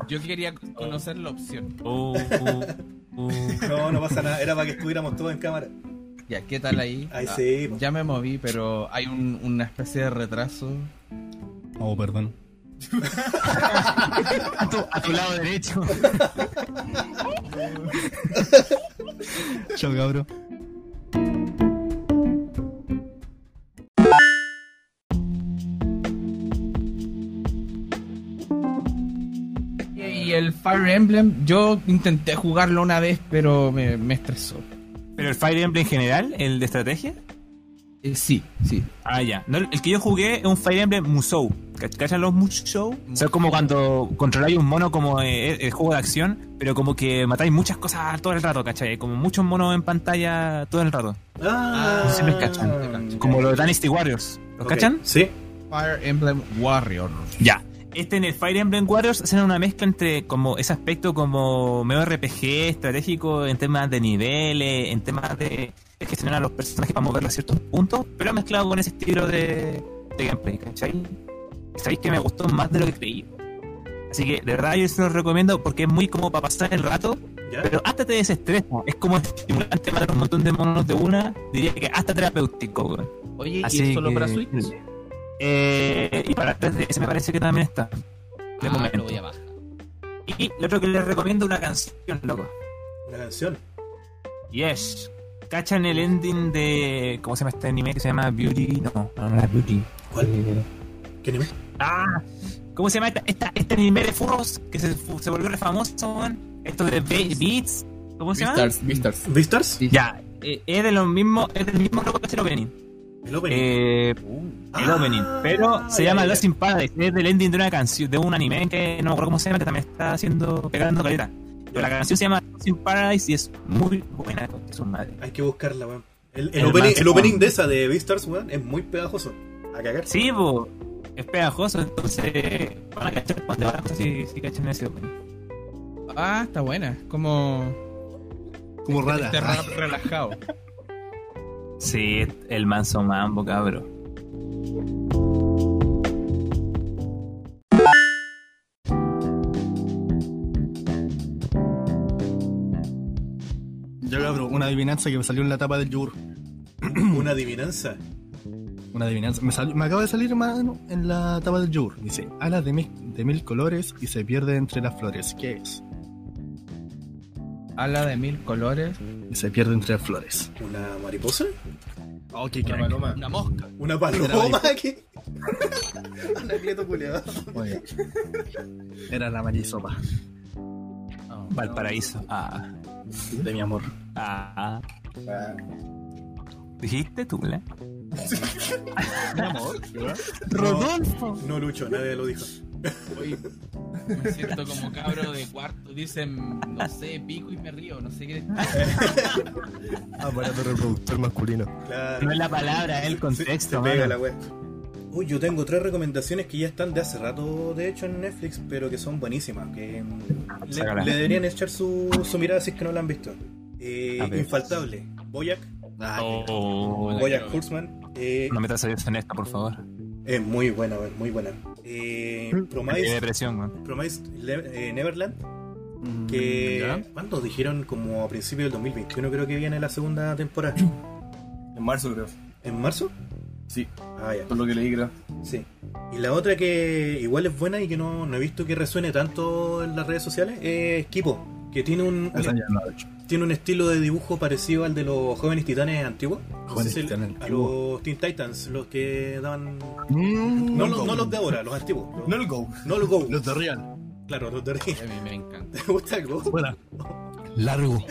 Yo quería conocer la opción. Uh. No, no pasa nada, era para que estuviéramos todos en cámara. Ya, ¿qué tal ahí? Ahí Ah, sí, po. Ya me moví, pero hay un- una especie de retraso. Oh, perdón. A, tu, a tu lado derecho. Chao, cabrón. Y el Fire Emblem, yo intenté jugarlo una vez, pero me, me estresó. Pero el Fire Emblem en general, el de estrategia. Eh, sí, sí. Ah, ya. No, el que yo jugué es un Fire Emblem Musou. ¿Cach- ¿Cachan los Musou? O sea, es como cuando controláis un mono como eh, el juego de acción, pero como que matáis muchas cosas todo el rato, ¿cachai? Como muchos monos en pantalla todo el rato. Ah, Sí me cachan. Como los Dynasty Warriors. ¿Los Ok, cachan? Sí. Fire Emblem Warrior. Ya. Este en el Fire Emblem Warriors hacen una mezcla entre como ese aspecto como medio RPG estratégico en temas de niveles, en temas de de gestionar a los personajes para moverlos a ciertos puntos, pero mezclado con ese estilo de, de gameplay, ¿cachai? Y sabéis que me gustó más de lo que creí. Así que de verdad yo se los recomiendo porque es muy como para pasar el rato, ¿Ya? pero hasta te desestresa. Es como estimulante matar un montón de monos de una, diría que hasta terapéutico, weón. Oye, ¿y Así es solo que- para Switch? Eh, y para 3DS me parece que también está. De Ah, momento. lo voy a bajar. Y lo otro que les recomiendo una canción, loco. Una canción. Yes. ¿Cachan el ending de. ¿Cómo se llama este anime que se llama Beauty? No, no, no es Beauty. ¿Cuál? Eh, ¿Qué anime? Ah, ¿cómo se llama esta, esta- este anime de furros que se, volvió re famoso? Esto de Be- Beats. ¿Cómo se llama? Beastars, Beastars. Ya, eh, es de los mismos, es del mismo loco que hace el opening. El opening. Eh, el Ah, opening, pero se llama ya. Lost in Paradise, es del ending de una canción, de un anime que no me acuerdo cómo se llama, que también está haciendo, pegando caleta. Pero la canción se llama Lost in Paradise y es muy buena, es su madre. Hay que buscarla, weón. El, el El opening, el opening de esa de Beastars, weón, es muy pegajoso. A cagar. Sí, po, es pegajoso, entonces van a cachar cuando van a si, si cachan ese opening. Ah, está buena. Como. Como rara. Este rap relajado. Sí, el manso mambo, cabro. Yo cabrón, una adivinanza que me salió en la tapa del yogur. Una adivinanza. Una adivinanza. Me, acaba de salir, hermano, en la tapa del yogur. Dice, alas de mil, de mil colores y se pierde entre las flores. ¿Qué es? Ala de mil colores. Y se pierde entre las flores. ¿Una mariposa? Oh, qué Una crack. paloma. Una mosca. ¿Una paloma? Era la marisopa Valparaíso. Ah, de mi amor. ah. Ah, ¿Dijiste tú, la? Mi amor. Rodolfo. No, Lucho, nadie lo dijo. Oye, me siento como cabro de cuarto. Dicen, no sé, pico y me río. No sé qué. Aparato reproductor masculino. Claro. No es la palabra, es el Se- contexto. se pega mano. la wea. Uy, yo tengo tres recomendaciones que ya están de hace rato, de hecho, en Netflix, pero que son buenísimas. Que mm, le, le deberían echar su, su mirada si es que no la han visto. Eh. Infaltable. Boyac. Ah, Oh, Boyac Horseman. Eh, no metas a Dios en esta, por favor. Es muy buena, muy buena. Eh, Promise, depresión, eh, Neverland. Mm, Que. ¿ya? ¿Cuándo dijeron? Como a principios del 2021, creo que viene la segunda temporada. en marzo creo. ¿En marzo? Sí, Ah, ya. por lo que leí creo. Sí. Y la otra que igual es buena y que no, no he visto que resuene tanto en las redes sociales es Kipo, que tiene un, Esa ya no la he hecho. Tiene un estilo de dibujo parecido al de los jóvenes titanes antiguos. Jóvenes Titanes a antiguos. los Teen Titans, los que daban. Mm, No, no, los- no los de ahora, los antiguos. Los, No el go. no los Go. Los de Real. Claro, los de Rey. A mí me encanta. ¿Te gusta el Go? Fuera. Largo.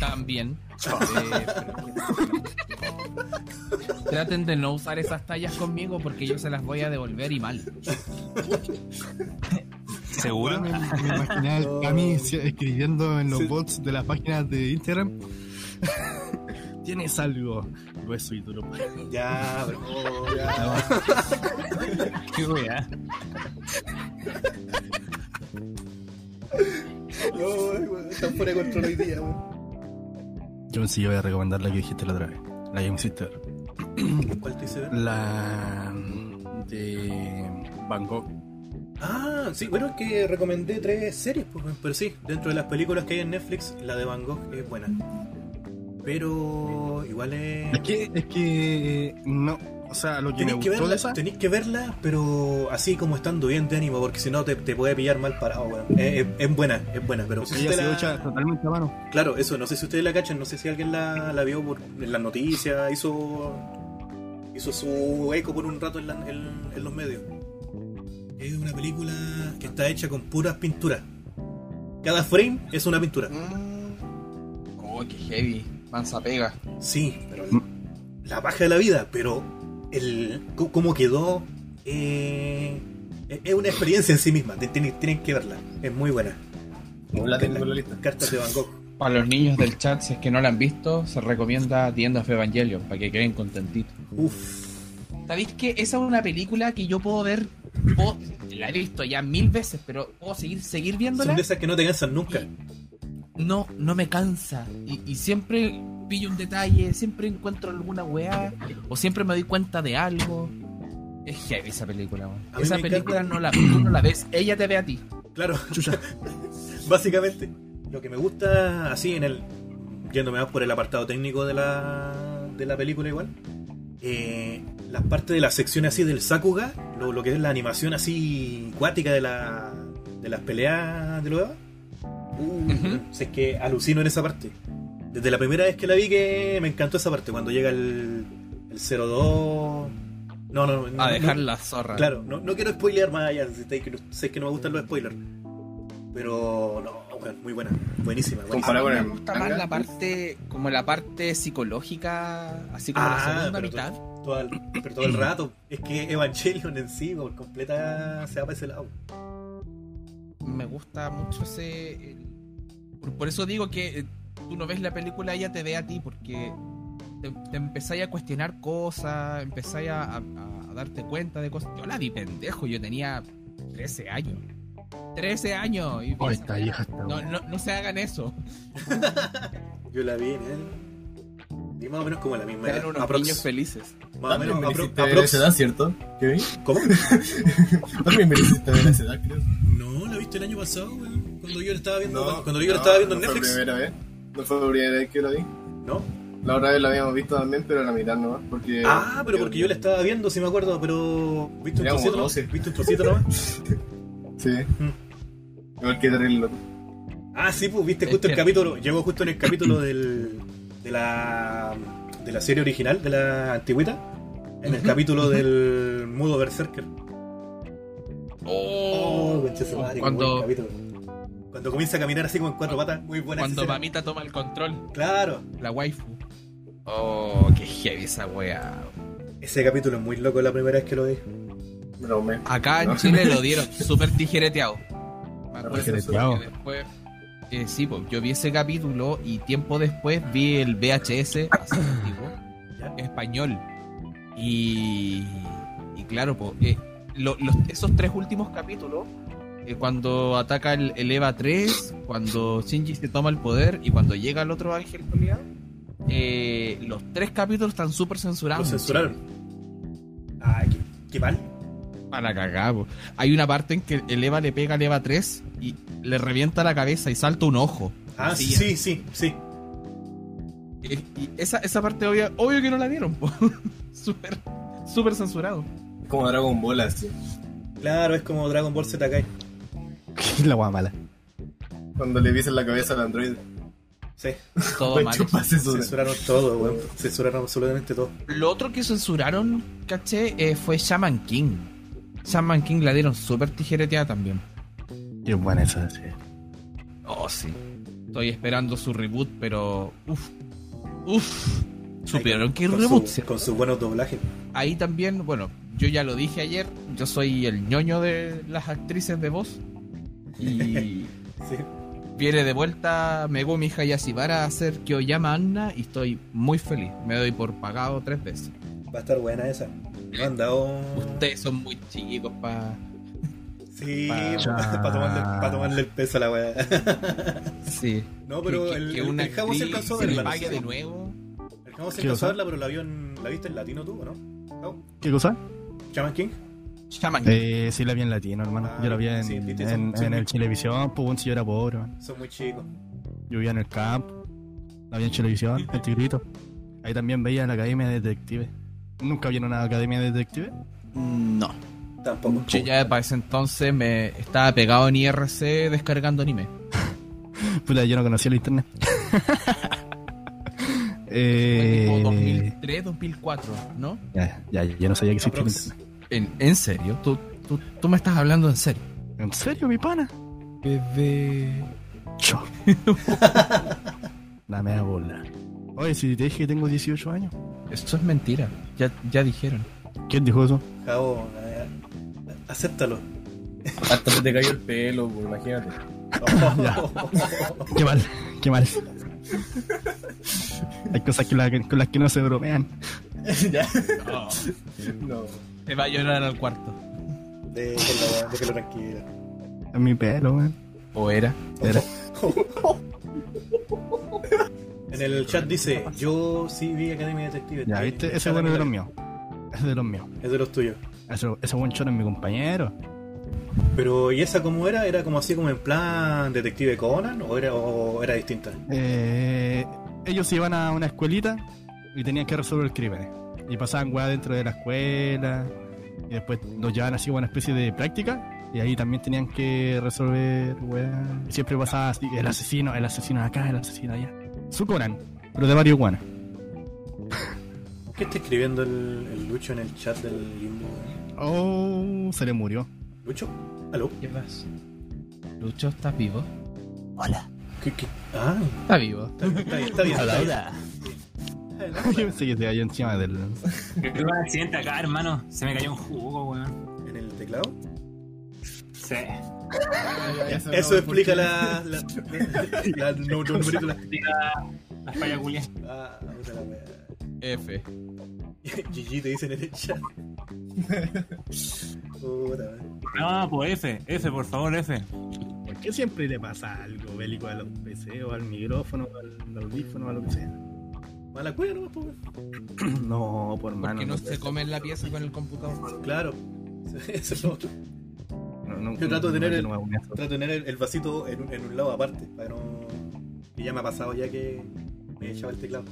También. Eh, pero- Traten de no usar esas tallas conmigo porque yo se las voy a devolver y mal. ¿Seguro? Me, me imaginé al Cami si- escribiendo en los Sí. bots de las páginas de Instagram. Tienes algo grueso y duro. Ya, bro, ya. Qué wea. No, están fuera de control hoy día, weón. Yo sí voy a recomendar la que dijiste la otra vez. La Game Sister. ¿Cuál te hice ver? La de Van Gogh. Ah, sí, bueno, es que recomendé tres series, pues, pero sí, dentro de las películas que hay en Netflix, la de Van Gogh es buena. Pero igual es... Es que, es que no, o sea, lo que me Tenéis que, gustó verla, esa que verla, pero así como estando bien de ánimo, porque si no te, te puede pillar mal parado, weón. Es, es- es buena, es buena, pero no sé si ella la- hecha totalmente a mano. Claro, eso, no sé si ustedes la cachan, no sé si alguien la, la vio por, en las noticias, hizo hizo su eco por un rato en, la- en- en los medios. Es una película que está hecha con puras pinturas. Cada frame es una pintura. Oh, qué heavy. Mansa pega. Sí, pero la paja de la vida, pero el cómo quedó eh, es una experiencia en sí misma. Tienen, tienen que verla. Es muy buena. No la tengo en la lista. Cartas de Van Gogh. Para los niños del chat, si es que no la han visto, se recomienda End of Evangelion, para que queden contentitos. Uf. ¿Sabéis que esa es una película que yo puedo ver? Puedo- la he visto ya mil veces, pero puedo seguir, seguir Son viéndola. de esas que no te cansan nunca. No, no me cansa. Y, y siempre pillo un detalle, siempre encuentro alguna weá, o siempre me doy cuenta de algo. Es heavy esa película, Esa película encanta. no la, tú no la ves, ella te ve a ti. Claro. Básicamente, lo que me gusta así en el. Yéndome más por el apartado técnico de la, de la película igual. Eh, las partes de la sección así del Sakuga, lo, lo que es la animación así cuática de la de las peleas de los uh, Ujú. sé que alucino en esa parte. Desde la primera vez que la vi que me encantó esa parte, cuando llega el, el 02... No, no, no. A no- dejar no- la zorra. Claro, no, no quiero spoilear más allá, sé que no me gustan los spoilers. Pero no, muy buena, buenísima. con me gusta más la parte, como la parte psicológica, así como Ah, la segunda pero mitad. Todo el, pero todo el rato. Es que Evangelion en sí, por completa, se va para ese lado. Me gusta mucho ese. el- Por, por eso digo que eh, tú no ves la película, ella te ve a ti, porque te, te empezáis a cuestionar cosas, empezáis a, a- a darte cuenta de cosas. Yo la vi pendejo, yo tenía 13 años. 13 años. Y esa está weá. vieja esta no, no, no se hagan eso. Yo la vi en él. Y más o menos como la misma Eran edad. unos Aprox. niños felices. Más o menos apro- aprox. edad, ¿cierto? Kevin? ¿Cómo? También me hiciste esa edad, creo. No, la viste el año pasado, weón. Cuando yo la estaba viendo, No, cuando yo la no, estaba viendo en no fue Netflix. la primera vez. No fue la primera vez que la vi. ¿No? La otra vez la habíamos visto también, pero a la mitad nomás. Porque Ah, pero porque yo la estaba viendo, si me acuerdo, pero. ¿Viste un trocito? 12. ¿Viste un trocito nomás? Sí. Mm. Igual que terrible loco. Ah, sí, pues viste justo el capítulo. Llegó justo en el capítulo del. de la. de la serie original, de la antigüita. En el capítulo del mudo Berserker. Oh, su madre, cuando capítulo. Cuando comienza a caminar así como en cuatro patas, muy buena cuando mamita toma el control, Claro, la waifu. Oh, qué heavy esa wea. ese capítulo es muy loco la primera vez que lo vi. Acá en No. Chile lo dieron súper tijereteado. Me acuerdo Tijereteado. que después. eh, sí, pues yo vi ese capítulo y tiempo después vi el VHS español. Y, y claro, pues, eh, lo- los- esos tres últimos capítulos, eh, cuando ataca el, el Eva 3, cuando Shinji se toma el poder y cuando llega el otro ángel eh, los tres capítulos están súper censurados. en censuraron. Ay, qué, qué mal. Para cagar, po. Hay una parte en que el Eva le pega al Eva 3 y le revienta la cabeza y salta un ojo. Ah, Así, sí, sí, sí. Y, y esa, esa parte obvio, obvio que no la dieron, po. Súper, súper censurado. Como Dragon Ball así. Claro, es como Dragon Ball Z Kai. la weá mala. Cuando le pisen la cabeza al androide. Sí, Todo mal. censuraron todo, weón. Censuraron absolutamente todo. Lo otro que censuraron, caché, eh, fue Shaman King. Shaman King la dieron súper tijereteada también. Qué buena esa, sí. Oh, sí. Estoy esperando su reboot, pero. Uff. Uff. Supieron que reboot, su, con sus buenos doblajes. ahí también, bueno, yo ya lo dije ayer, yo soy el ñoño de las actrices de voz. Y Sí. viene de vuelta Megumi Hayashibara a hacer Kyoyama Anna y estoy muy feliz. Me doy por pagado tres veces. Va a estar buena esa. No han dado. Ustedes son muy chicos para... Sí, Pa- tomarle, pa tomarle el peso a la weá. Sí. No, pero que, el, que el, una el Javo se alcanzó a se le verla. sé. de nuevo. El Javo se ¿Qué alcanzó a verla, pero la vio en. ¿La viste en latino tú o no? ¿Qué cosa? ¿Shaman King? Shaman King. Eh, sí, la vi en latino, hermano. Ah, yo la vi en, sí, viste, son- en, son en el Televisión, pues, si yo era pobre, man. Son muy chicos. Yo vivía en el campo, la vi en televisión, el tigrito. Ahí también veía la Academia de Detectives. ¿Nunca vieron una Academia de Detectives? No. Tampoco. Yo ya para ese entonces me estaba pegado en IRC descargando anime. Puta, yo no conocía el internet. Fue eh, tipo 2003, 2004, ¿no? ya, ya, ya no sabía que existía internet. ¿En, en serio? ¿Tú, tú, tú me estás hablando en serio? ¿En serio, mi pana? Bebé. Yo. Dame a bola. Oye, si te dije que tengo 18 años. Esto es mentira. Ya, ya dijeron. ¿Quién dijo eso? Eh, acéptalo. Hasta se te cayó el pelo, pues, imagínate. Qué mal, qué mal. Hay cosas que la- con las que no se bromean. ya. No. Se va a llorar al cuarto. Déjalo, déjalo tranquilo. Es mi pelo, weón. ¿O era? Era- En el chat dice, yo sí vi Academia Detective. Ya, Estoy- viste, ese bueno es de los míos. Ese es de los míos. Es de los tuyos. Ese, ese buen choro es mi compañero. Pero, ¿y esa cómo era? ¿Era como así como en plan Detective Conan o era, o era distinta? Eh, ellos iban a una escuelita y tenían que resolver crímenes. Y pasaban weá dentro de la escuela. Y después los llevaban así como una especie de práctica. Y ahí también tenían que resolver weá. Siempre pasaba así, el asesino, el asesino acá, el asesino allá. Su Conan, pero de marihuana. ¿Qué está escribiendo el, el Lucho en el chat del Limbo? Oh, se le murió. ¿Lucho? ¿Aló? ¿Qué pasa? Lucho, ¿estás vivo? ¿Qué, qué? Ah, Está vivo. está bien, está bien. Está bien, está bien. Yo pensé que se cayó encima del. Tuve un accidente acá, hermano. Se me cayó un jugo, weón. ¿En el teclado? Sí. Eso explica la... la, la, no, no, numerito, la- La falla culia. Ah, la wea. F. GG te dicen en el chat. Puta. No, pues F. F, por favor, F. ¿Por qué siempre le pasa algo bélico a los PC o al micrófono o al audífono o a lo que sea? Mala cueva nomás, weón. No, por mano. Porque no se come en la pieza con el computador. Claro. Eso es lo otro. No, no, Yo trato de tener no, el-. Trato de tener el, el vasito en un, en un lado aparte, para no... Y ya me ha pasado ya que me echaba el teclado.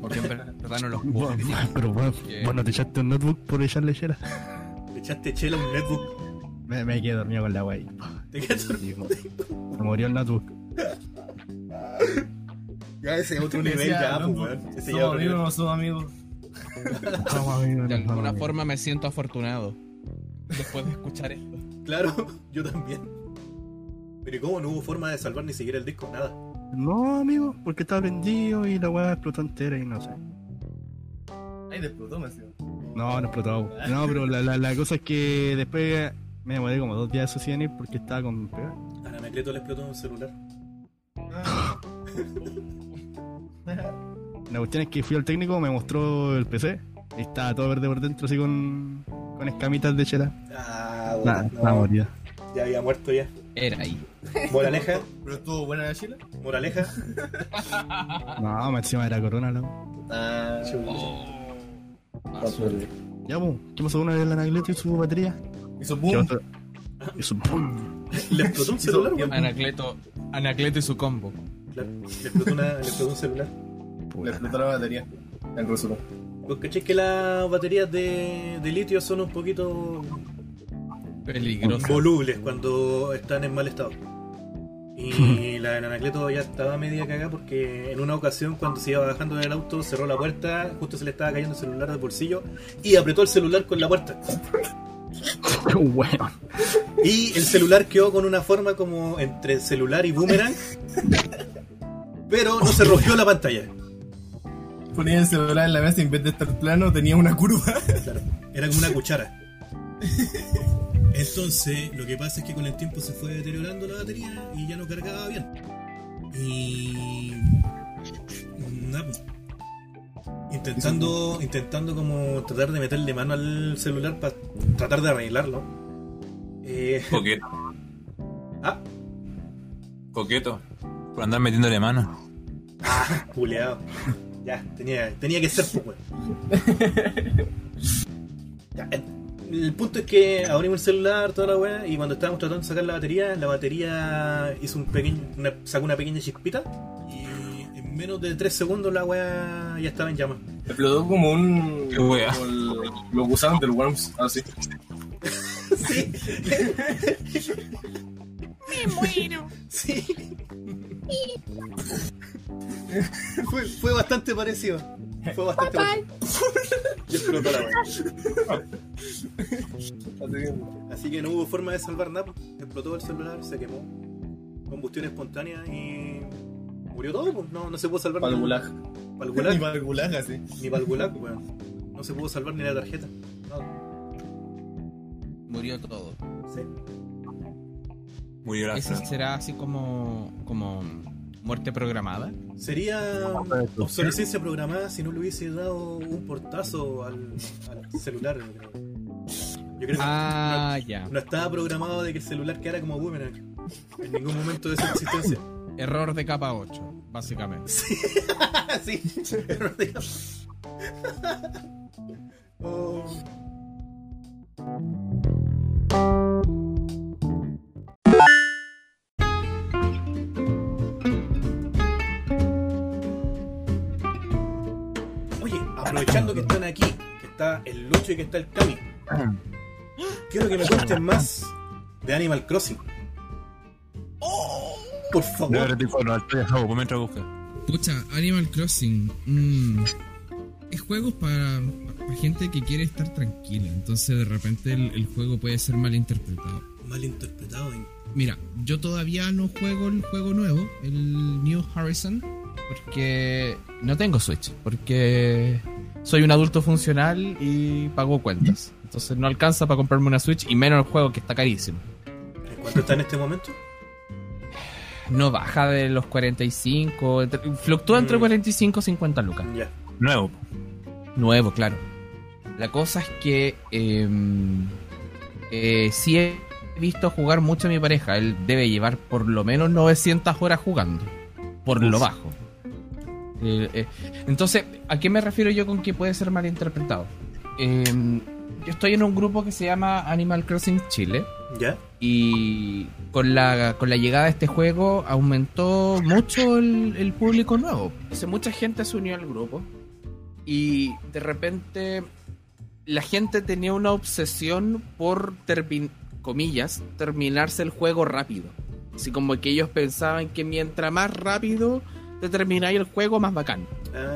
Porque en verdad no los Bueno, puedo. Pero bueno, bueno, te echaste un notebook por echarle chela. Le echaste chela un netbook. Me, me quedé dormido con la wey. Te quedas dormido. Me murió el notebook. Ya ese es otro nivel ya, pues, weón. Ese ya Somos amigos, no somos amigos. De alguna forma me siento afortunado. Después de escuchar esto. Claro, yo también. Pero ¿y cómo no hubo forma de salvar ni siquiera el disco? Nada. No, amigo, porque estaba prendido y la weá explotó entera y no sé. Ay, explotó, me decía. No, no explotó. No, pero la, la, la cosa es que después me demoré como dos días de ir porque estaba con pega. A la Anacleto le explotó un celular. La cuestión es que fui al técnico, me mostró el PC y estaba todo verde por dentro, así con, con escamitas de chela. Ah, bueno, estaba morida. Ya había muerto ya. Era ahí. Moraleja, ¿Pero estuvo buena la chila? moraleja. No, encima de la corona, la Ah, Ya, pues, ¿qué pasó una vez la Anacleto y su batería? Hizo ¿Qué boom. su pum. Le explotó un celular, weón. Anacleto, Anacleto y su combo. Claro, le explotó, una, le explotó un celular. Le explotó la batería. En resumen. Pues caché que las baterías de, de litio son un poquito Peligroso. volubles cuando están en mal estado. Y la de Anacleto ya estaba media cagada porque en una ocasión cuando se iba bajando del auto cerró la puerta, justo se le estaba cayendo el celular del bolsillo y apretó el celular con la puerta. Qué weón. Y el celular quedó con una forma como entre celular y boomerang, pero no se rompió la pantalla. Ponía el celular en la mesa y en vez de estar plano tenía una curva. Claro, era como una cuchara. Entonces, lo que pasa es que con el tiempo se fue deteriorando la batería y ya no cargaba bien. Y. Nada, pues. Intentando, intentando como tratar de meterle mano al celular para tratar de arreglarlo. Eh, Coqueto. ah, Coqueto. Por andar metiéndole mano. culeado. Ya, tenía, tenía que ser, pues. Ya, el, el punto es que abrimos el celular, toda la weá, y cuando estábamos tratando de sacar la batería, la batería hizo un pequeño, una- sacó una pequeña chispita, y en menos de 3 segundos la weá ya estaba en llamas. Explotó como un. Qué wea. como el- Lo que usaban del Worms, así. Sí. Me muero. Sí. fue, fue bastante parecido. Fue bastante parecido. Y explotó la. Así que no hubo forma de salvar nada. pues. Explotó el celular, se quemó. Combustión espontánea y murió todo. pues. No, no se pudo salvar Para el nada. gulag. Pa'l Ni gulag, para el gulag, así. ni pa'l gulag, weón. No se pudo salvar ni la tarjeta. No. Murió todo. Sí. Murió la ¿Ese será así como, como muerte programada? Sería obsolescencia programada si no le hubiese dado un portazo al, al celular. yo creo. Yo creo que Ah, ya. no, no estaba programado de que el celular quedara como boomerang en ningún momento de su existencia. Error de capa 8, básicamente. sí, error de capa. Oh. Está el Lucho y que está el Cami, quiero que me cuenten más de Animal Crossing. Por favor. No, no, estoy a juego, mientras busca. Pucha, Animal Crossing. mm, es juegos para, para gente que quiere estar tranquila. Entonces, de repente, el, el juego puede ser mal interpretado. Mal interpretado. en- Mira, yo todavía no juego el juego nuevo, el New Horizon. Porque no tengo Switch. Porque soy un adulto funcional y pago cuentas. Entonces no alcanza para comprarme una Switch y menos el juego que está carísimo. ¿En cuánto está en este momento? No baja de los 45, entre- fluctúa entre Mm. 45 y 50 lucas. Ya. Nuevo. Nuevo, claro. La cosa es que eh, eh, sí he visto jugar mucho a mi pareja. Él debe llevar por lo menos 900 horas jugando. Por lo bajo. Eh, eh, entonces, ¿a qué me refiero yo con que puede ser malinterpretado? Eh, yo estoy en un grupo que se llama Animal Crossing Chile. ¿Ya? Y con la, con la llegada de este juego aumentó mucho el, el público nuevo. Entonces, mucha gente se unió al grupo. Y de repente la gente tenía una obsesión por, comillas, terminarse el juego rápido. Así como que ellos pensaban que mientras más rápido te termináis el juego, más bacán.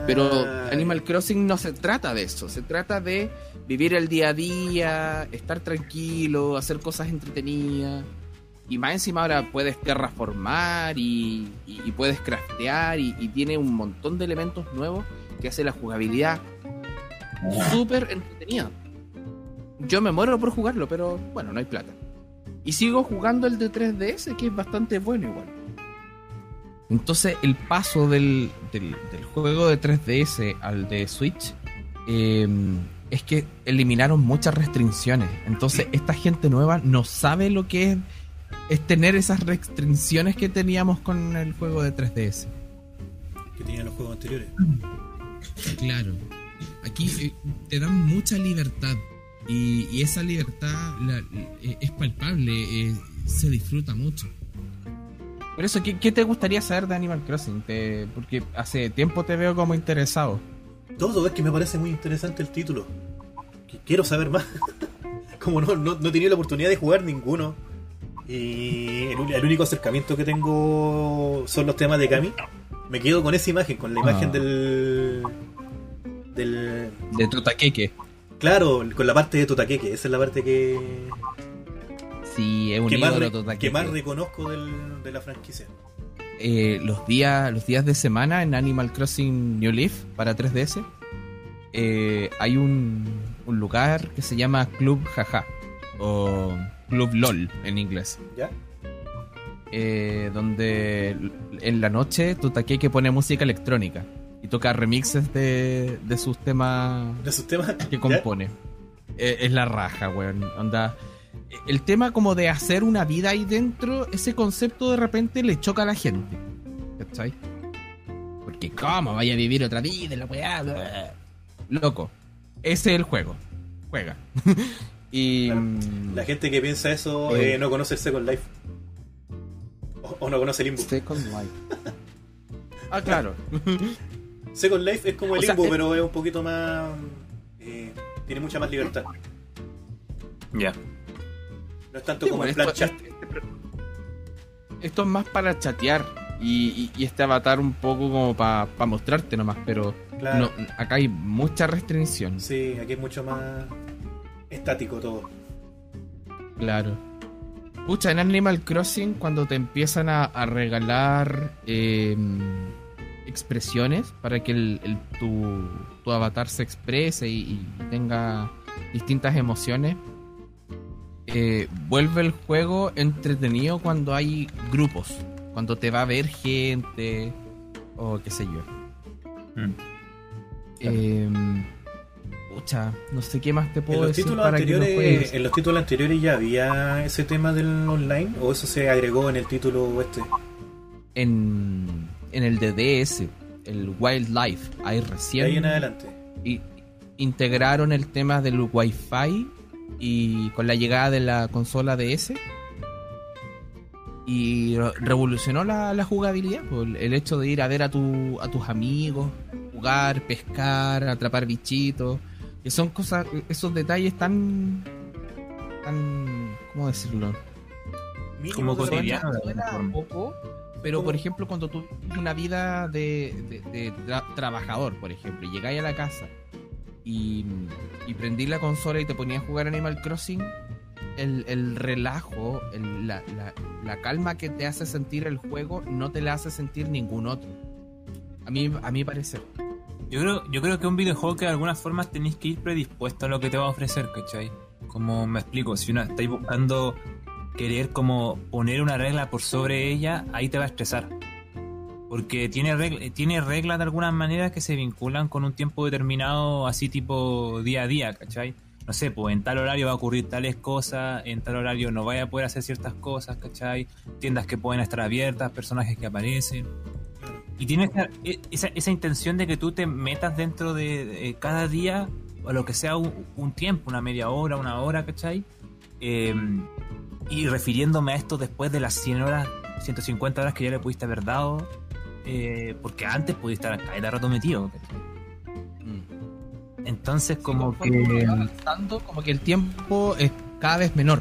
Pero Ah, Animal Crossing no se trata de eso, se trata de vivir el día a día, estar tranquilo, hacer cosas entretenidas. Y más encima ahora puedes terraformar y, y- y puedes craftear y, y tiene un montón de elementos nuevos que hace la jugabilidad súper entretenida. Yo me muero por jugarlo, pero bueno, no hay plata. Y sigo jugando el de 3DS, que es bastante bueno igual. Entonces el paso del, del- del juego de 3DS al de Switch eh, es que eliminaron muchas restricciones. Entonces esta gente nueva no sabe lo que es, es tener esas restricciones que teníamos con el juego de 3DS. que tenían los juegos anteriores. Claro. Aquí eh, te dan mucha libertad. Y, y esa libertad la- eh, es palpable, eh, se disfruta mucho. Por eso, ¿qué, qué te gustaría saber de Animal Crossing? Te- porque hace tiempo te veo como interesado. Todo es que me parece muy interesante el título. Que quiero saber más. Como no, no, no he tenido la oportunidad de jugar ninguno. Y el, único acercamiento que tengo son los temas de Kami. Me quedo con esa imagen, con la imagen Ah. del. del. De Totakeke. Claro, con la parte de Totakeke. Esa es la parte que. Sí, es un que, más, ídolo que más reconozco del- de la franquicia. eh, los días los días de semana en Animal Crossing New Leaf para 3DS eh, hay un, un lugar que se llama Club Jaja o Club LOL en inglés ¿Ya? eh, donde en la noche Totakeke pone música electrónica y toca remixes de, de sus temas De sus temas. que compone. Es la raja, weón. Onda. El tema como de hacer una vida ahí dentro, ese concepto de repente le choca a la gente. ¿Cachai? Porque, ¿cómo vaya a vivir otra vida? La weá? Loco. Ese es el juego. Juega. y. Claro. mm, La gente que piensa eso Eh. eh, no conoce el Second Life. O, o no conoce Limbo. Second Life. ah, claro. Second Life es como el O sea, Limbo, eh- pero es un poquito más. eh, tiene mucha más libertad. Ya. No es tanto Sí, como en plan esto, chat. esto es más para chatear. Y, y- y este avatar un poco como para mostrarte nomás, pero Claro. no, acá hay mucha restricción. Sí, aquí es mucho más estático todo. Claro. Pucha, en Animal Crossing, cuando te empiezan a, a regalar eh, expresiones para que el, el- tu, tu avatar se exprese y, y tenga distintas emociones, eh, vuelve el juego entretenido cuando hay grupos, cuando te va a ver gente o qué sé yo. Mm. Eh, pucha, no sé qué más te En puedo los, decir para que juegues. en los títulos anteriores ya había ese tema del online o eso se agregó en el título este. En, en el DDS, el Wildlife, ahí recién ahí en adelante. y integraron el tema del Wi-Fi y con la llegada de la consola DS y re- revolucionó la, la jugabilidad pues, el- hecho de ir a ver a tu a tus amigos jugar pescar atrapar bichitos que son cosas esos detalles tan tan cómo decirlo Como cotidiano. poco, pero por ejemplo, cuando tú tienes una vida de, de- de tra- trabajador, por ejemplo, y llegáis a la casa y, y prendí la consola y te ponías a jugar Animal Crossing, el, el relajo, el- la, la- la calma que te hace sentir el juego no te la hace sentir ningún otro. A mí, a mi parecer. Yo creo, yo creo que un videojuego que de alguna forma tenéis que ir predispuesto a lo que te va a ofrecer, ¿cachai? Como me explico, si una estáis buscando querer como poner una regla por sobre ella, ahí te va a estresar. Porque tiene, regla, tiene reglas de alguna manera que se vinculan con un tiempo determinado, así tipo día a día, ¿cachai? No sé, pues en tal horario va a ocurrir tales cosas, en tal horario no vaya a poder hacer ciertas cosas, ¿cachai? Tiendas que pueden estar abiertas, personajes que aparecen. Y tienes esa, e- esa, esa intención de que tú te metas dentro de, de cada día, o lo que sea, un, tiempo, una media hora, una hora, ¿cachai? Eh, y refiriéndome a esto después de las 100 horas, 150 horas que ya le pudiste haber dado, eh, porque antes pudiste estar acá de rato metido, ¿cachai? Entonces, como que. va avanzando, como que el tiempo es cada vez menor.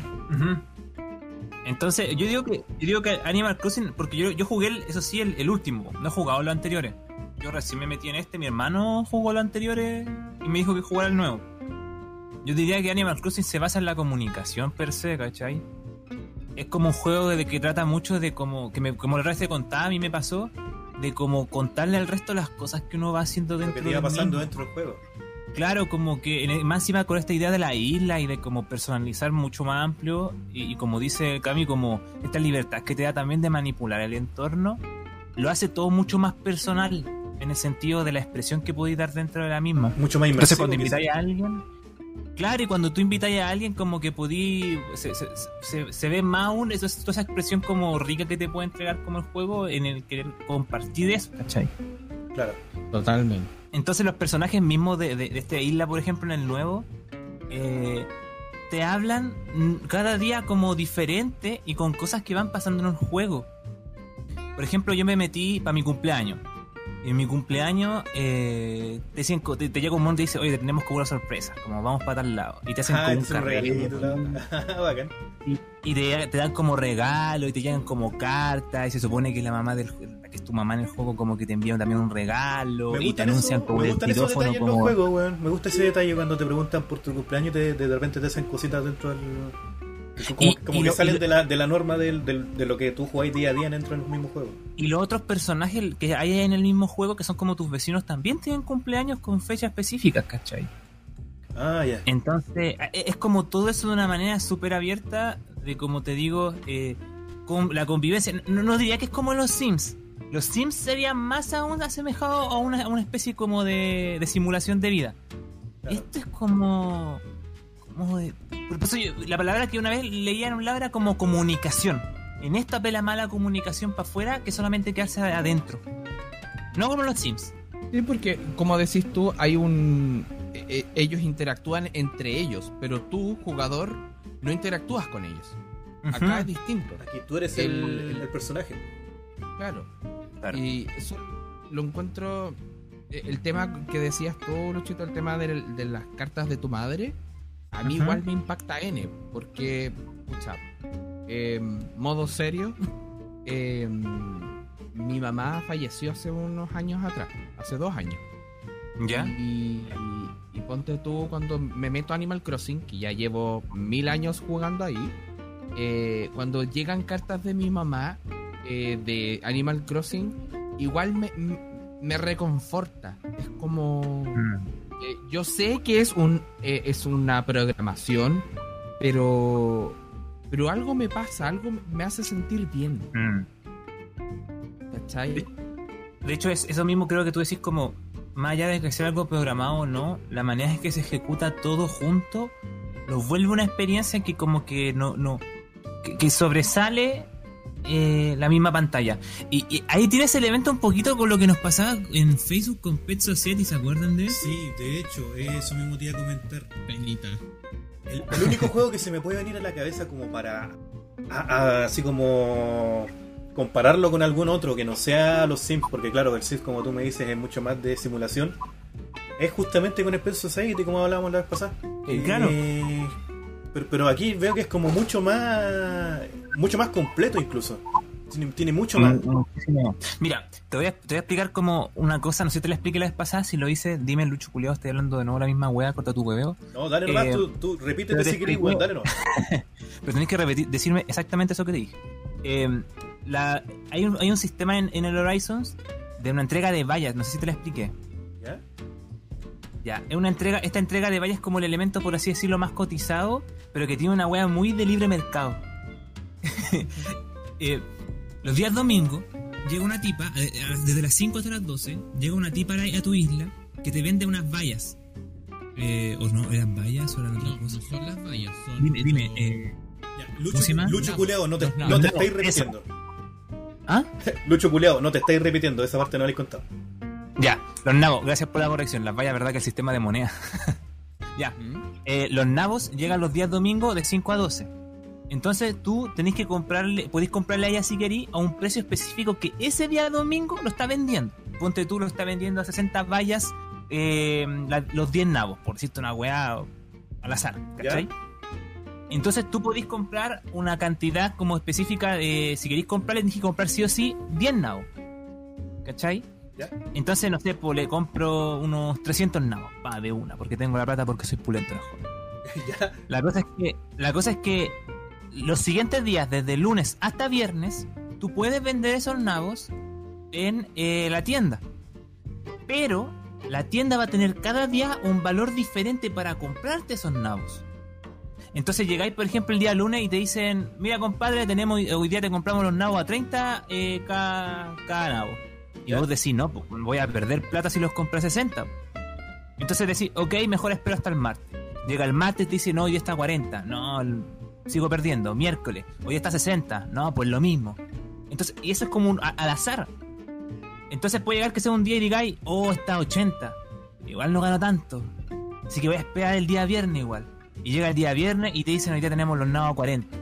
Entonces, yo digo que yo digo que Animal Crossing, porque yo, yo jugué, el- eso sí, el, el último, no he jugado los anteriores. Yo recién me metí en este, mi hermano jugó los anteriores y me dijo que jugara el nuevo. Yo diría que Animal Crossing se basa en la comunicación per se, ¿cachai? Es como un juego de que trata mucho de como, que me, como la otra vez te contaba, a mí me pasó, de como contarle al resto las cosas que uno va haciendo Lo dentro que te iba del pasando mismo. dentro del juego. Claro, como que en el- más encima con esta idea de la isla y de como personalizar mucho más amplio y, y como dice Cami, como esta libertad que te da también de manipular el entorno, lo hace todo mucho más personal en el sentido de la expresión que podéis dar dentro de la misma. Mucho más Entonces inmersivo. cuando quizás. invitáis a alguien, claro, y cuando tú invitáis a alguien como que podí, se, se, se- se ve más aún eso, toda esa expresión como rica que te puede entregar como el juego en el querer compartir eso, ¿cachai? Claro. Totalmente. Entonces los personajes mismos de, de- de esta isla, por ejemplo, en el nuevo, eh, te hablan cada día como diferente y con cosas que van pasando en el juego. Por ejemplo, yo me metí para mi cumpleaños. Y en mi cumpleaños eh, te, dicen te, te llega un montón y te dice, oye, tenemos como una sorpresa, como vamos para tal lado. Y te hacen Ah, como un Bacán. Y, y te, te dan como regalo y te llegan como cartas y se supone que la mamá del que es tu mamá en el juego como que te envían también un regalo Me y te anuncian esos, como me el en los como juegos, weón. Me gusta ese detalle cuando te preguntan por tu cumpleaños y de repente te hacen cositas dentro del. Como, Y- como y que lo- salen y de, la, de la norma del- de lo que tú jugáis día a día dentro del mismo juego. y los otros personajes que hay en el mismo juego que son como tus vecinos también tienen cumpleaños con fechas específicas, ¿cachai? Ah, ya. Entonces e- es como todo eso de una manera súper abierta de como te digo eh, con la convivencia. No, no diría que es como los Sims. Los Sims serían más aún asemejados a una, a una especie como de, de simulación de vida. Claro. Esto es como. Como de- por eso yo- la palabra que una vez leía en un lado era como comunicación. En esta pela mala comunicación para afuera que solamente quedarse adentro. No como los Sims. Sí, porque como decís tú, hay un... e- e- ellos interactúan entre ellos, pero tú, jugador, no interactúas con ellos. Acá es distinto. Aquí tú eres el, El- el- el personaje. Claro. Claro. Y eso lo encuentro... e- El tema que decías tú, Luchito, el tema de, de las cartas de tu madre, a mí igual me impacta N, porque, pucha, eh, modo serio, eh, mi mamá falleció hace unos años atrás, hace dos años. ¿Ya? Y, y ponte tú cuando me meto a Animal Crossing, que ya llevo mil años jugando ahí, eh, cuando llegan cartas de mi mamá eh, de Animal Crossing, igual me, me reconforta. Es como. Mm. Eh, yo sé que es un eh, es una programación, pero. Pero algo me pasa, algo me hace sentir bien. Mm. ¿Cachai? De hecho, es eso mismo creo que tú decís como, más allá de que sea algo programado o no, la manera en que se ejecuta todo junto, lo vuelve una experiencia que como que no, no, que, que sobresale eh, la misma pantalla. Y, y ahí tiene ese elemento un poquito con lo que nos pasaba en Facebook con Pet Society, ¿se acuerdan de eso? Sí, de hecho, eso mismo te iba a comentar. Penita. El, el único juego que se me puede venir a la cabeza como para. a- a- así como. compararlo con algún otro que no sea los Sims, porque claro, el Sims, como tú me dices, es mucho más de simulación. Es justamente con Space Society, como hablábamos la vez pasada. Eh, claro. Eh, pero, pero aquí veo que es como mucho más. mucho más completo incluso. Tiene, tiene mucho más. Muchísimo. Mira, te voy, a, te voy a explicar como una cosa, no sé si te la expliqué la vez pasada, si lo hice, dime Lucho Culeado, estoy hablando de nuevo la misma wea, corta tu hueveo. No, dale nomás, Eh, tú, tú repítete si querés, weón, dale nomás. Pero tenés que repetir, decirme exactamente eso que te dije. Eh, la, hay, un, hay un sistema en, en el Horizons de una entrega de vallas, no sé si te la expliqué. ¿Ya? Es una entrega, esta entrega de vallas es como el elemento, por así decirlo, más cotizado, pero que tiene una wea muy de libre mercado. Eh, los días domingos llega una tipa, eh, eh, desde las 5 hasta las 12, llega una tipa a, la- a tu isla que te vende unas vallas. Eh, o no, eran vallas o eran otra No, cosa. no son las vallas, son. Dime, dime, eh, Ya, ¿Cómo Lucho? Lucho. Culeado, no te, no te estáis Eso. repitiendo. ¿Ah? Lucho Culeado, no te estáis repitiendo, esa parte no la he contado. Ya, los nabos, gracias por la corrección. Las vallas, verdad que el sistema de moneda. ya, eh, los nabos llegan los días domingos de 5 a 12. Entonces tú tenéis que comprarle, podéis comprarle a ella si queréis a un precio específico que ese día domingo lo está vendiendo. Ponte tú lo está vendiendo a 60 vallas eh, la- los 10 nabos, por decirte una weá al azar, ¿cachai? Entonces tú podéis comprar una cantidad como específica de, si queréis comprarle, tenéis que comprar sí o sí 10 nabos, ¿cachai? ¿Ya? Entonces, no sé, pues le compro unos 300 nabos, pa, de una, porque tengo la plata porque soy pulento, ya. La cosa es que, la cosa es que los siguientes días, desde lunes hasta viernes, tú puedes vender esos nabos en eh, la tienda. Pero la tienda va a tener cada día un valor diferente para comprarte esos nabos. Entonces llegáis, por ejemplo, el día lunes y te dicen, mira compadre, tenemos hoy día te compramos los nabos a 30 eh, cada, cada nabo. Y Ya. vos decís, no, pues voy a perder plata si los compré a 60. Entonces decís, ok, mejor espero hasta el martes. Llega el martes y te dice, no, hoy está a 40. No, sigo perdiendo. Miércoles, hoy está a 60. No, pues lo mismo. Entonces, y eso es como un, al azar. Entonces puede llegar que sea un día y digáis, oh, está a 80. Igual no gano tanto. Así que voy a esperar el día viernes igual. Y llega el día viernes y te dicen, hoy día tenemos los nabos a 40.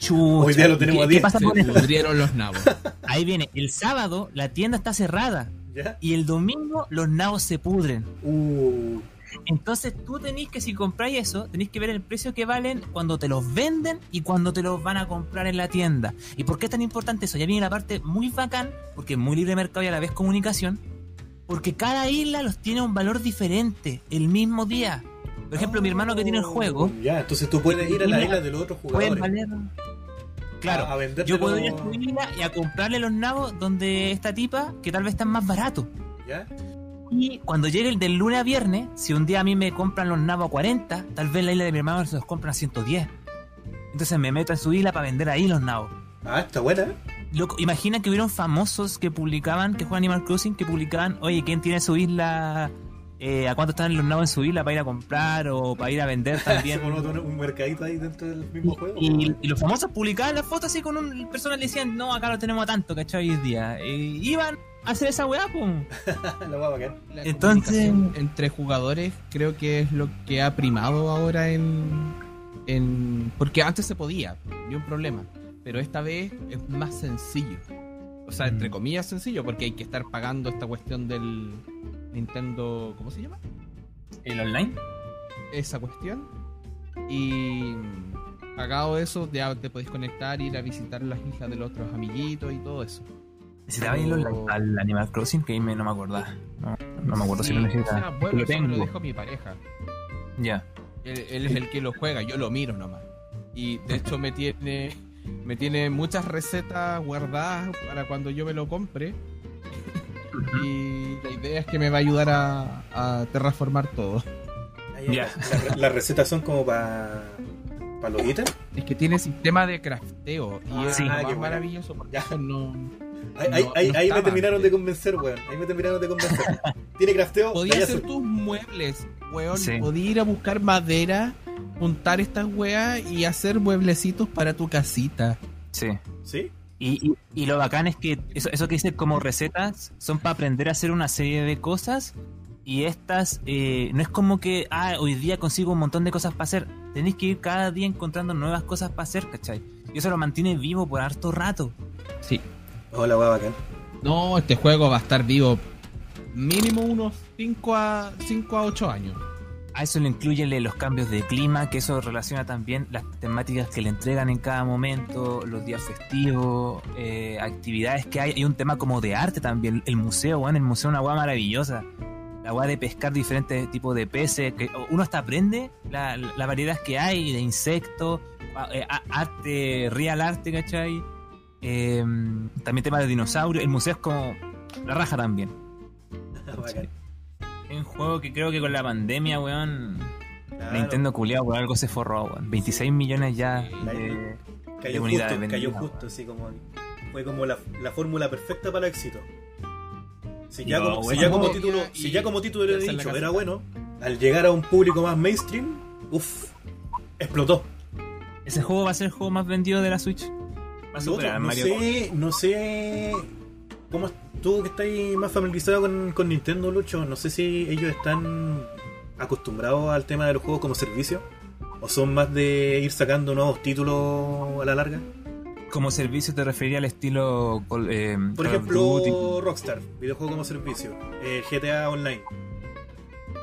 Chucha. Hoy día lo tenemos ¿Qué- a ¿Qué 10. pasa Se con eso? pudrieron los nabos. Ahí viene, el sábado la tienda está cerrada. ¿Ya? Y el domingo los nabos se pudren. Uh, Entonces tú tenéis que, si compráis eso, tenéis que ver el precio que valen cuando te los venden y cuando te los van a comprar en la tienda. ¿Y por qué es tan importante eso? Ya viene la parte muy bacán, porque es muy libre mercado y a la vez comunicación, porque cada isla los tiene a un valor diferente el mismo día. Por ejemplo, mi hermano que tiene el juego, Ya, entonces tú puedes ir a la isla de los otros jugadores. valer... Claro, a, a venderte yo puedo ir a los- su isla y a comprarle los nabos donde esta tipa, que tal vez están más baratos. ¿Ya? Y cuando llegue el del lunes a viernes, si un día a mí me compran los nabos a 40, tal vez la isla de mi hermano se los compran a 110. Entonces me meto en su isla para vender ahí los nabos. Ah, está buena. Loco, imagina que hubieron famosos que publicaban, que juegan Animal Crossing, que publicaban, oye, ¿quién tiene su isla? Eh, ¿A cuánto están los nabos en su isla para ir a comprar o para ir a vender también? Un mercadito ahí dentro del mismo juego. Y, y los famosos publicaban las fotos así con un personas le decían, no, acá lo tenemos a tanto, ¿cachai? Hoy día. Y iban a hacer esa weá, pum. la guapa bacán. La Entonces- entre jugadores creo que es lo que ha primado ahora en, en porque antes se podía, ni un problema, pero esta vez es más sencillo. O sea, entre Mm. comillas sencillo porque hay que estar pagando esta cuestión del Nintendo, ¿cómo se llama? ¿El online? Esa cuestión. Y pagado eso, ya te podéis conectar, ir a visitar las islas de los otros amiguitos y todo eso. ¿Necesitaba ir al Animal Crossing? Que ahí me, no me acordaba. No, no me acuerdo si lo necesitaba. o sea, bueno, lo eso me tengo. lo dejo mi pareja. Ya. Él, él es el que lo juega, yo lo miro nomás. Y de hecho me tiene me tiene muchas recetas guardadas para cuando yo me lo compre. Y la idea es que me va a ayudar a, a terraformar todo. Ahí, Ya. la- Las recetas son como para para los ítems. Es que tiene sistema de crafteo. Y Ah, es sí. Ah, más bueno. maravilloso porque Ya. no. Ahí, ahí- No- ahí- no ahí me terminaron de convencer, weón. Ahí me terminaron de convencer. Tiene crafteo. Podía vaya hacer su- tus muebles, weón. Sí. Podía ir a buscar madera, juntar estas weas y hacer mueblecitos para tu casita. Sí. ¿Sí? Y, y, y lo bacán es que eso, eso que dice como recetas son para aprender a hacer una serie de cosas y estas eh, no es como que ah, hoy día consigo un montón de cosas para hacer. Tenéis que ir cada día encontrando nuevas cosas para hacer, ¿cachai? Y eso lo mantiene vivo por harto rato. Sí. Hola, weón, bacán. No, este juego va a estar vivo mínimo unos 5 a, 5 a 8 años. A eso le incluyen los cambios de clima, que eso relaciona también las temáticas que le entregan en cada momento, los días festivos, eh, actividades que hay. Hay un tema como de arte también. El museo, bueno, el museo es una hueá maravillosa. La hueá de pescar diferentes tipos de peces. que Uno hasta aprende la, la variedad que hay de insectos, eh, arte, real arte, ¿cachai? Eh, también tema de dinosaurios. El museo es como la raja también. Es un juego que creo que con la pandemia, weón, Claro. Nintendo culiado por algo se forró, weón. 26 millones ya de, de Cayó unidades justo, cayó justo, así como. Fue como la, la fórmula perfecta para el éxito. Si ya, No, como, si bueno. ya como título, si ya como título le he y hacer la dicho, era bueno, al llegar a un público más mainstream, uff, explotó. Ese juego va a ser el juego más vendido de la Switch. Va a superar no Mario sé, no sé cómo tú que estás más familiarizado con, con Nintendo Lucho, no sé si ellos están acostumbrados al tema de los juegos como servicio o son más de ir sacando nuevos títulos a la larga. Como servicio te referiría al estilo eh, Por ejemplo, Duty. Rockstar, videojuego como servicio, eh, GTA Online.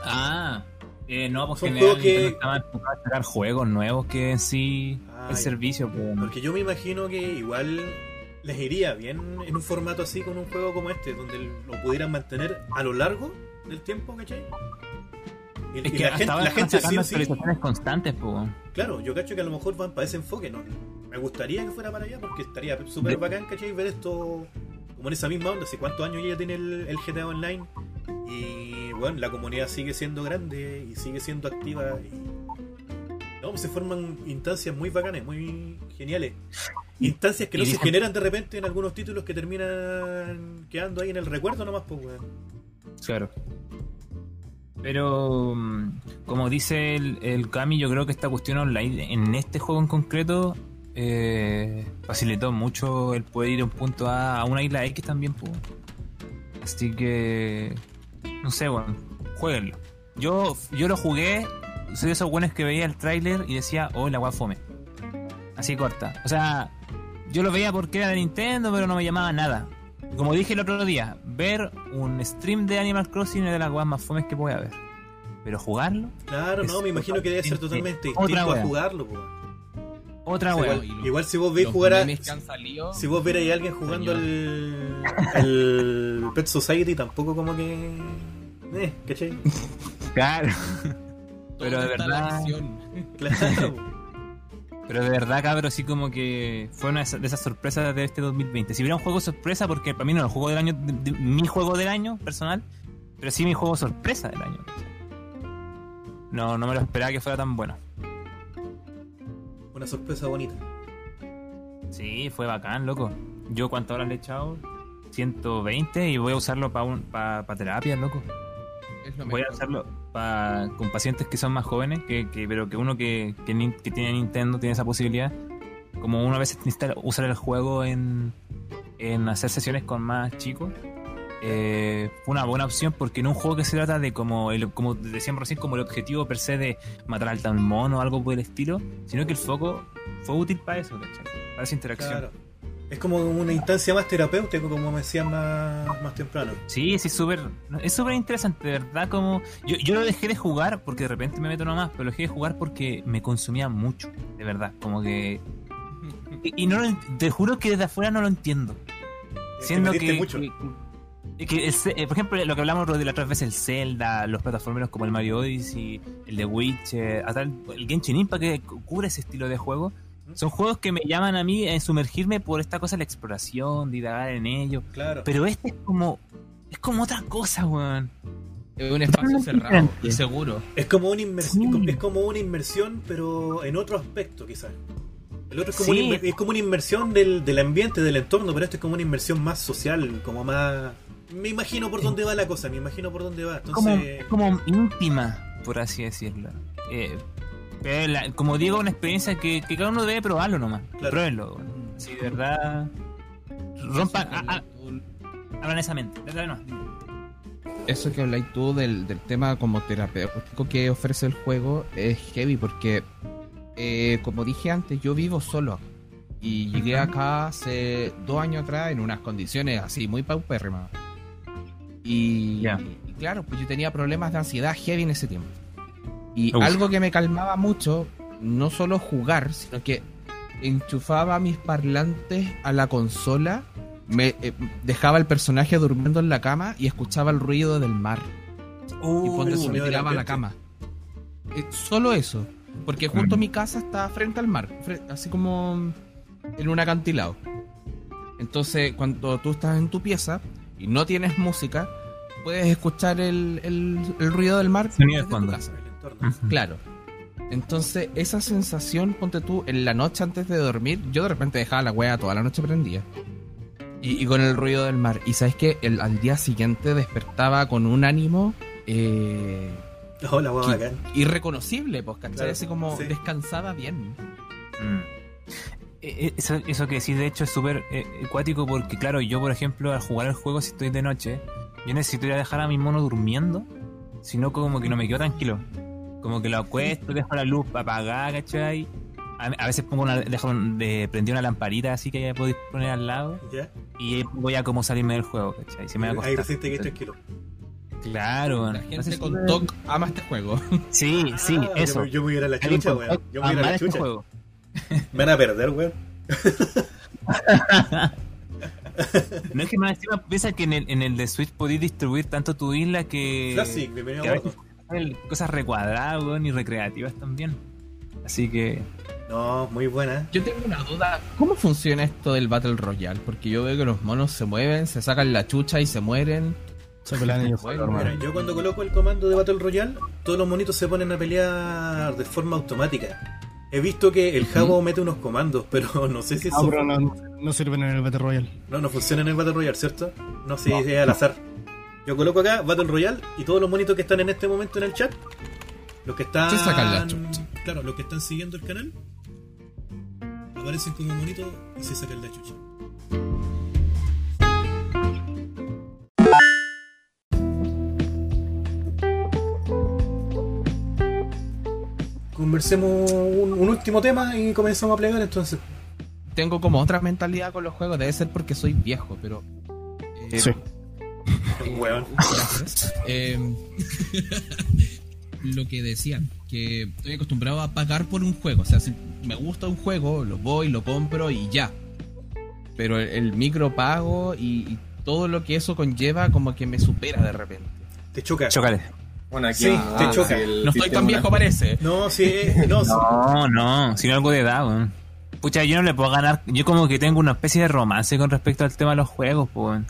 Ah, eh, no, porque Son juegos que- estaba enfocado a sacar juegos nuevos que en sí Ah, el servicio. pues. Porque yo me imagino que igual les iría bien en un formato así con un juego como este, donde lo pudieran mantener a lo largo del tiempo, ¿cachai? Y, Es y que la gente, la gente sí sí, constantes, pues. claro, yo cacho que a lo mejor van para ese enfoque, ¿no? Me gustaría que fuera para allá porque estaría súper De- bacán, ¿cachai? Ver esto como en esa misma onda, hace cuántos años ya tiene el, el GTA Online y bueno, la comunidad sigue siendo grande y sigue siendo activa y no, pues se forman instancias muy bacanas, muy geniales. Instancias que no se generan de repente en algunos títulos que terminan quedando ahí en el recuerdo nomás, pues weón. Claro. Pero, mm, como dice el, el Kami, yo creo que esta cuestión online, en este juego en concreto, eh, facilitó mucho el poder ir de un punto A a una isla X también. pues. Así que, no sé, bueno, jueguenlo. Yo, yo lo jugué, soy de esos buenos que veía el tráiler y decía, oh, la guay fome. Así corta. O sea, yo lo veía porque era de Nintendo, pero no me llamaba nada. Como dije el otro día, ver un stream de Animal Crossing es de las weas más fomes que puede haber. Pero jugarlo, Claro, no, me imagino que debe ser totalmente distinto a wea. jugarlo, pues. otra O sea, wea. igual, igual si vos veis jugar a, salido. Si vos vierais a alguien jugando el, el Pet Society, tampoco como que. Eh, ¿cachai? Claro. Pero de verdad-. Claro. Pero de verdad, cabrón, sí como que fue una de esas- sorpresas de este 2020. Si hubiera un juego sorpresa, porque para mí no el juego del año, de- de- mi juego del año personal, pero sí mi juego sorpresa del año. No, no me lo esperaba que fuera tan bueno. Una sorpresa bonita. Sí, fue bacán, loco. Yo cuántas horas le he echado? 120 y voy a usarlo para pa, terapia, loco. Es lo Voy a mejor. Pa- con pacientes que son más jóvenes, que, que- pero que uno que, que, que tiene Nintendo tiene esa posibilidad. Como uno a veces necesita usar el juego en, en hacer sesiones con más chicos. eh, fue una buena opción porque en un juego que se trata de como el, como decíamos recién como el objetivo per se de matar al tal mono o algo por el estilo sino que el foco fue útil para eso ¿cachai? para esa interacción Claro. Es como una instancia más terapéutica, como me decían más, más temprano. Sí, sí, es súper es súper interesante, verdad, como... Yo, yo lo dejé de jugar porque de repente me meto nomás, pero lo dejé de jugar porque me consumía mucho, de verdad, como que... Y, y no lo te juro que desde afuera no lo entiendo. Siendo que... mucho. que- que el eh, por ejemplo, lo que hablamos de la otra vez, el Zelda, los plataformeros como el Mario Odyssey, el de Witcher, hasta el, el Genshin Impact que cu- cubre ese estilo de juego, son juegos que me llaman a mí a sumergirme por esta cosa de la exploración, divagar en ello. Claro. Pero este es como Es como otra cosa, weón. Es un espacio Totalmente cerrado y seguro. Es como una inmersión, Sí. es como una inmersión, pero en otro aspecto, quizás. El otro es como, Sí. una, es como una inmersión del, del ambiente, del entorno, pero esto es como una inmersión más social, como más... Me imagino por dónde va la cosa, me imagino por dónde va. como, Entonces, como íntima, por así decirlo. Eh, pero la- como digo, una experiencia que, que cada uno debe probarlo nomás. Claro. Pruébenlo. weón. Si de verdad. Rompan. abran esa mente. Eso que habláis tú del, del tema como terapéutico que ofrece el juego es heavy porque, eh, como dije antes, yo vivo solo. Y llegué acá hace dos años atrás en unas condiciones así, muy paupérrimas. Y, Ya. y claro, pues yo tenía problemas de ansiedad heavy en ese tiempo. Y Uf. algo que me calmaba mucho, no solo jugar, sino que enchufaba mis parlantes a la consola, me eh, dejaba el personaje durmiendo en la cama y escuchaba el ruido del mar. y ponte eso, me miedo de tiraba a la cama. Eh, solo eso. Porque justo mi casa está frente al mar, así como en un acantilado. Entonces, cuando tú estás en tu pieza y no tienes música, puedes escuchar el, el- el ruido del mar Sonido de desde tu fondo. casa. Entorno. Claro. Entonces, esa sensación, ponte tú, en la noche antes de dormir, yo de repente dejaba la wea toda la noche prendida. Y, y con el ruido del mar. Y sabes que el, al día siguiente despertaba con un ánimo eh, que- bacán. irreconocible, pues, ¿cachai? Claro, Así como sí. descansaba bien. Mm. Eh, eh, Eso, eso que decís, de hecho, es súper eh, acuático porque, claro, yo, por ejemplo, al jugar el juego, si estoy de noche, yo necesito ir a dejar a mi mono durmiendo, sino como que no me quedo tranquilo. Como que lo acuesto, dejo la luz apagada, ¿cachai? A, a veces pongo una, dejo de prendí una lamparita así que ya podéis poner al lado ¿Ya? y voy a como salirme del juego, ¿cachai? Si me voy a Ahí acostar. recién te quedas tranquilo. Claro, La gente con si- TOC ama este juego. Sí, sí, Ah, eso. Yo, voy a ir a la chucha, weón. Yo me voy a ir a la este chucha. juego. Me van a perder, weón. No es que más encima piensa que en el, en el de Switch podéis distribuir tanto tu isla que. Classic, bienvenido que a cosas recuadradas weón, y recreativas también. Así que. No, muy buena. Yo tengo una duda. ¿Cómo funciona esto del Battle Royale? Porque yo veo que los monos se mueven, se sacan la chucha y se mueren. Se pelean ellos Bueno, Mira, yo cuando coloco el comando de Battle Royale, todos los monitos se ponen a pelear de forma automática. He visto que el Jabo mete unos comandos, pero no sé si Ah, eso pero no, no sirven en el Battle Royale. no, no funciona en el Battle Royale, ¿cierto? No sé si es al azar. Yo coloco acá Battle Royale y todos los monitos que están en este momento en el chat, los que están. Se sacan la chucha. Claro, los que están siguiendo el canal, aparecen como monitos y se sacan la chucha. Conversemos un, un último tema y comenzamos a plegar entonces. Tengo como otra mentalidad con los juegos. Debe ser porque soy viejo, pero. eh, Sí. Weón. Gracias. Eh, lo que decía, que estoy acostumbrado a pagar por un juego. O sea, si me gusta un juego, lo voy, lo compro y ya. Pero el, el micropago y, y todo lo que eso conlleva, como que me supera de repente. Te choca. Chocale. Bueno, aquí Sí, no, te ah, choca. No estoy tan viejo, parece. No, sí, eh, no. No, no, sino algo de edad, weón. Pucha, yo no le puedo ganar. Yo como que tengo una especie de romance con respecto al tema de los juegos, pues.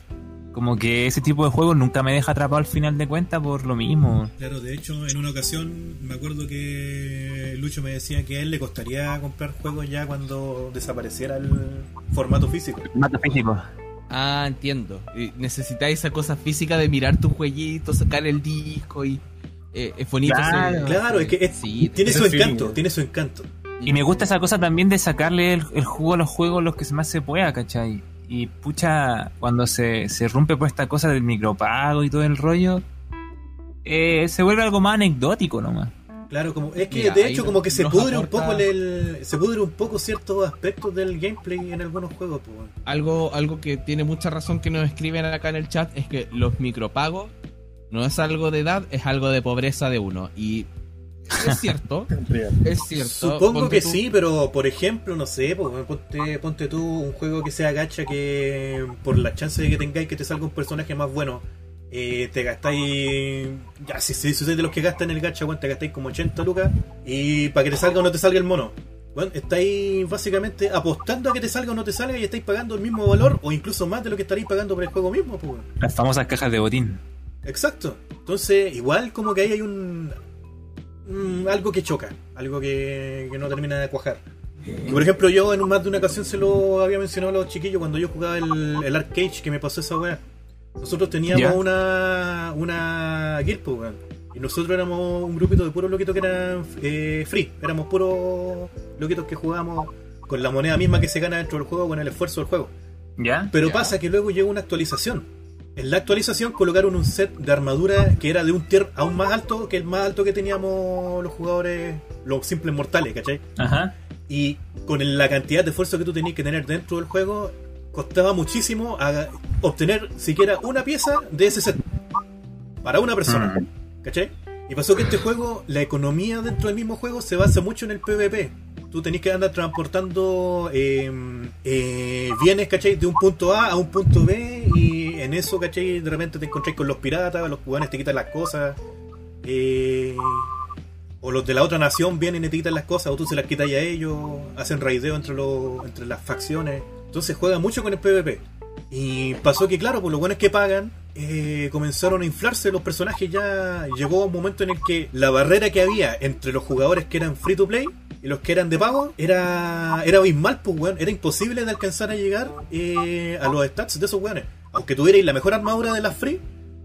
Como que ese tipo de juegos nunca me deja atrapado al final de cuentas por lo mismo. Claro, de hecho, en una ocasión me acuerdo que Lucho me decía que a él le costaría comprar juegos ya cuando desapareciera el formato físico. Mato físico. Ah, entiendo. Necesitáis esa cosa física de mirar tu jueguito, sacar el disco y. eh, es bonito. Claro. ese- Claro, es que es- Sí, tiene su encanto, tiene su encanto. Y me gusta esa cosa también de sacarle el, el jugo a los juegos los que más se pueda, ¿cachai? Y pucha, cuando se, se rompe por esta cosa del micropago y todo el rollo, eh, se vuelve algo más anecdótico nomás. Claro, como es que Mira, de hecho como que se pudre un poco el, el- se pudre un poco ciertos aspectos del gameplay en algunos juegos, pues. algo, algo que tiene mucha razón que nos escriben acá en el chat es que los micropagos no es algo de edad, es algo de pobreza de uno. Y es cierto, es cierto. Supongo Ponte que tú- sí, pero por ejemplo, no sé, ponte, ponte tú un juego que sea gacha que por la chance de que tengáis que te salga un personaje más bueno, eh, te gastáis, ya si, si, sois de los que gastan el gacha, bueno, te gastáis como 80 lucas y para que te salga o no te salga el mono. Bueno, estáis básicamente apostando a que te salga o no te salga y estáis pagando el mismo valor o incluso más de lo que estaréis pagando por el juego mismo, pues. Las famosas cajas de botín. Exacto. Entonces, igual como que ahí hay un, un- algo que choca, algo que, que no termina de cuajar. Y, por ejemplo, yo en más de una ocasión se lo había mencionado a los chiquillos cuando yo jugaba el, el Arcade que me pasó esa weá. Nosotros teníamos una una guild, pues, weón. Y nosotros éramos un grupito de puros loquitos que eran eh, free. Éramos puros loquitos que jugábamos con la moneda misma que se gana dentro del juego, con el esfuerzo del juego. ¿Ya? Pero Ya. pasa que luego llegó una actualización. En la actualización colocaron un set de armadura que era de un tier aún más alto que el más alto que teníamos los jugadores, los simples mortales, ¿cachai? Ajá. Y con la cantidad de esfuerzo que tú tenías que tener dentro del juego, costaba muchísimo a- obtener siquiera una pieza de ese set. Para una persona, ¿cachai? Y pasó que este juego, la economía dentro del mismo juego se basa mucho en el PvP. Tú tenés que andar transportando eh, eh, bienes, ¿cachai? De un punto A a un punto B y en eso, ¿cachai? De repente te encontrás con los piratas, los cubanos te quitan las cosas. eh, o los de la otra nación vienen y te quitan las cosas, o tú se las quitas a ellos, hacen raideo entre, los, entre las facciones. Entonces juega mucho con el PvP. Y pasó que, claro, por los buenos que pagan, eh, comenzaron a inflarse los personajes. Ya llegó un momento en el que la barrera que había entre los jugadores que eran free to play y los que eran de pago era, era abismal, pues, weón. Era imposible de alcanzar a llegar eh, a los stats de esos weones. Aunque tuvierais la mejor armadura de las free,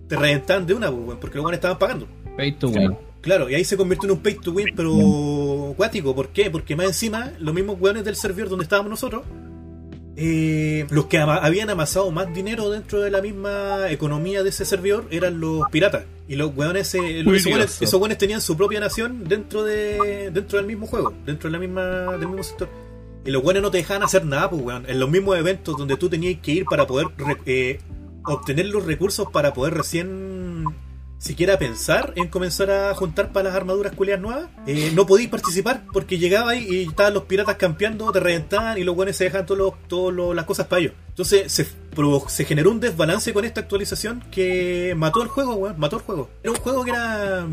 te reventaban de una, pues, weón, porque los weones estaban pagando. Pay to win. Claro, y ahí se convirtió en un pay to win, pero cuático. ¿Por qué? Porque más encima, los mismos weones del servidor donde estábamos nosotros, eh, los que ama- habían amasado más dinero dentro de la misma economía de ese servidor eran los piratas. Y los weones, eh, esos, weones Curioso. esos weones tenían su propia nación dentro de dentro del mismo juego, dentro de la misma del mismo sector. Y los weones no te dejaban hacer nada, pues weón. En los mismos eventos donde tú tenías que ir para poder eh, obtener los recursos para poder recién siquiera pensar en comenzar a juntar para las armaduras culias nuevas, eh, no podías participar porque llegaba ahí y estaban los piratas campeando, te reventaban y los buenos se dejan todas las cosas para ellos. Entonces se, se generó un desbalance con esta actualización que mató el juego, weón, mató el juego. Era un juego que era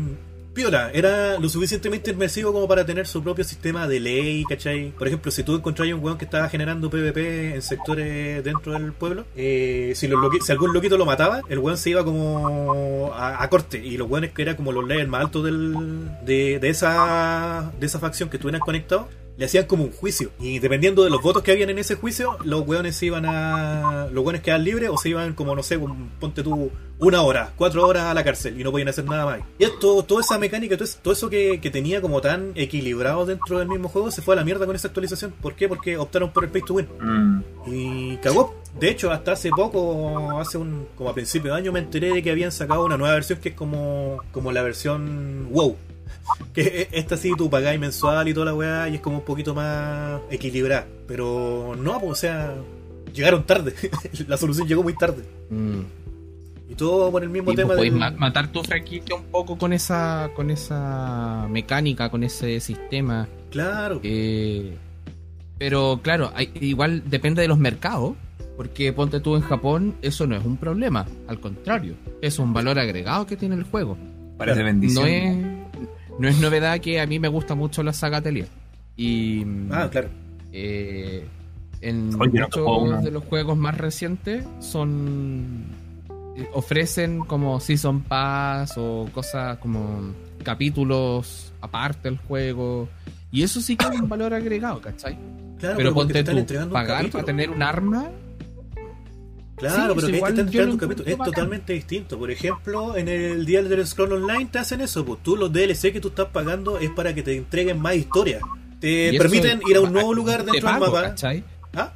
piola, era lo suficientemente inmersivo como para tener su propio sistema de ley, ¿cachai? Por ejemplo, si tú encontrabas un weón que estaba generando PvP en sectores dentro del pueblo, eh, si, los si algún loquito lo mataba, el weón se iba como a, corte. Y los weones que eran como los levels más altos del, de, de, esa, de esa facción que estuvieran conectados, le hacían como un juicio. Y dependiendo de los votos que habían en ese juicio, los weones se iban a. Los weones quedaban libres o se iban como, no sé, ponte tú una hora, cuatro horas a la cárcel y no podían hacer nada más. Y esto, toda esa mecánica, todo eso, todo eso que, que tenía como tan equilibrado dentro del mismo juego, se fue a la mierda con esa actualización. ¿Por qué? Porque optaron por el pay to win. Mm. Y cagó. De hecho, hasta hace poco, hace un, como a principio de año, me enteré de que habían sacado una nueva versión que es como, como la versión WoW. Que esta sí tú pagáis mensual y toda la weá y es como un poquito más equilibrada. Pero no, pues, o sea, llegaron tarde. la solución llegó muy tarde. Mm. Y todo por el mismo Sí, tema pues, podéis del- ma- matar tu franquicia un poco con esa con esa mecánica, con ese sistema. Claro. Eh, pero claro, hay- igual depende de los mercados. Porque ponte tú en Japón, eso no es un problema. Al contrario, es un valor agregado que tiene el juego. Parece bendición. No es, no es novedad que a mí me gusta mucho la saga Atelier. Y Ah, claro. eh, en Oye, muchos de los juegos más recientes son eh, ofrecen como season pass o cosas como capítulos aparte del juego y eso sí que es un valor agregado, ¿cachai? Claro, pero ponte tú, pagar para tener un arma Claro, Sí, pero eso que igual capítulo. Es bacán. totalmente distinto. Por ejemplo, en el día del Scroll Online te hacen eso. Pues tú los DLC que tú estás pagando es para que te entreguen más historia. Te permiten ir a un nuevo lugar dentro pago, del mapa. ¿cachai? Ah,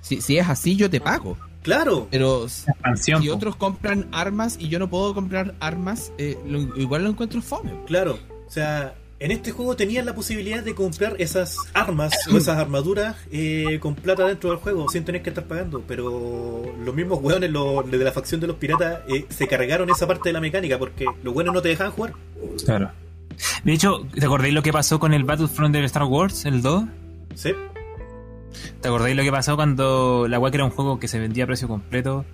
Si, si es así yo te pago, claro. pero Expansión, si otros compran armas y yo no puedo comprar armas, eh, lo- igual lo encuentro fome. Claro, o sea, en este juego tenías la posibilidad de comprar esas armas o esas armaduras eh, con plata dentro del juego sin tener que estar pagando, pero los mismos hueones los, de la facción de los piratas eh, se cargaron esa parte de la mecánica porque los buenos no te dejaban jugar. Claro. De hecho, ¿te acordáis lo que pasó con el Battlefront del Star Wars, el 2? ¿Sí? ¿Te acordáis lo que pasó cuando la que era un juego que se vendía a precio completo?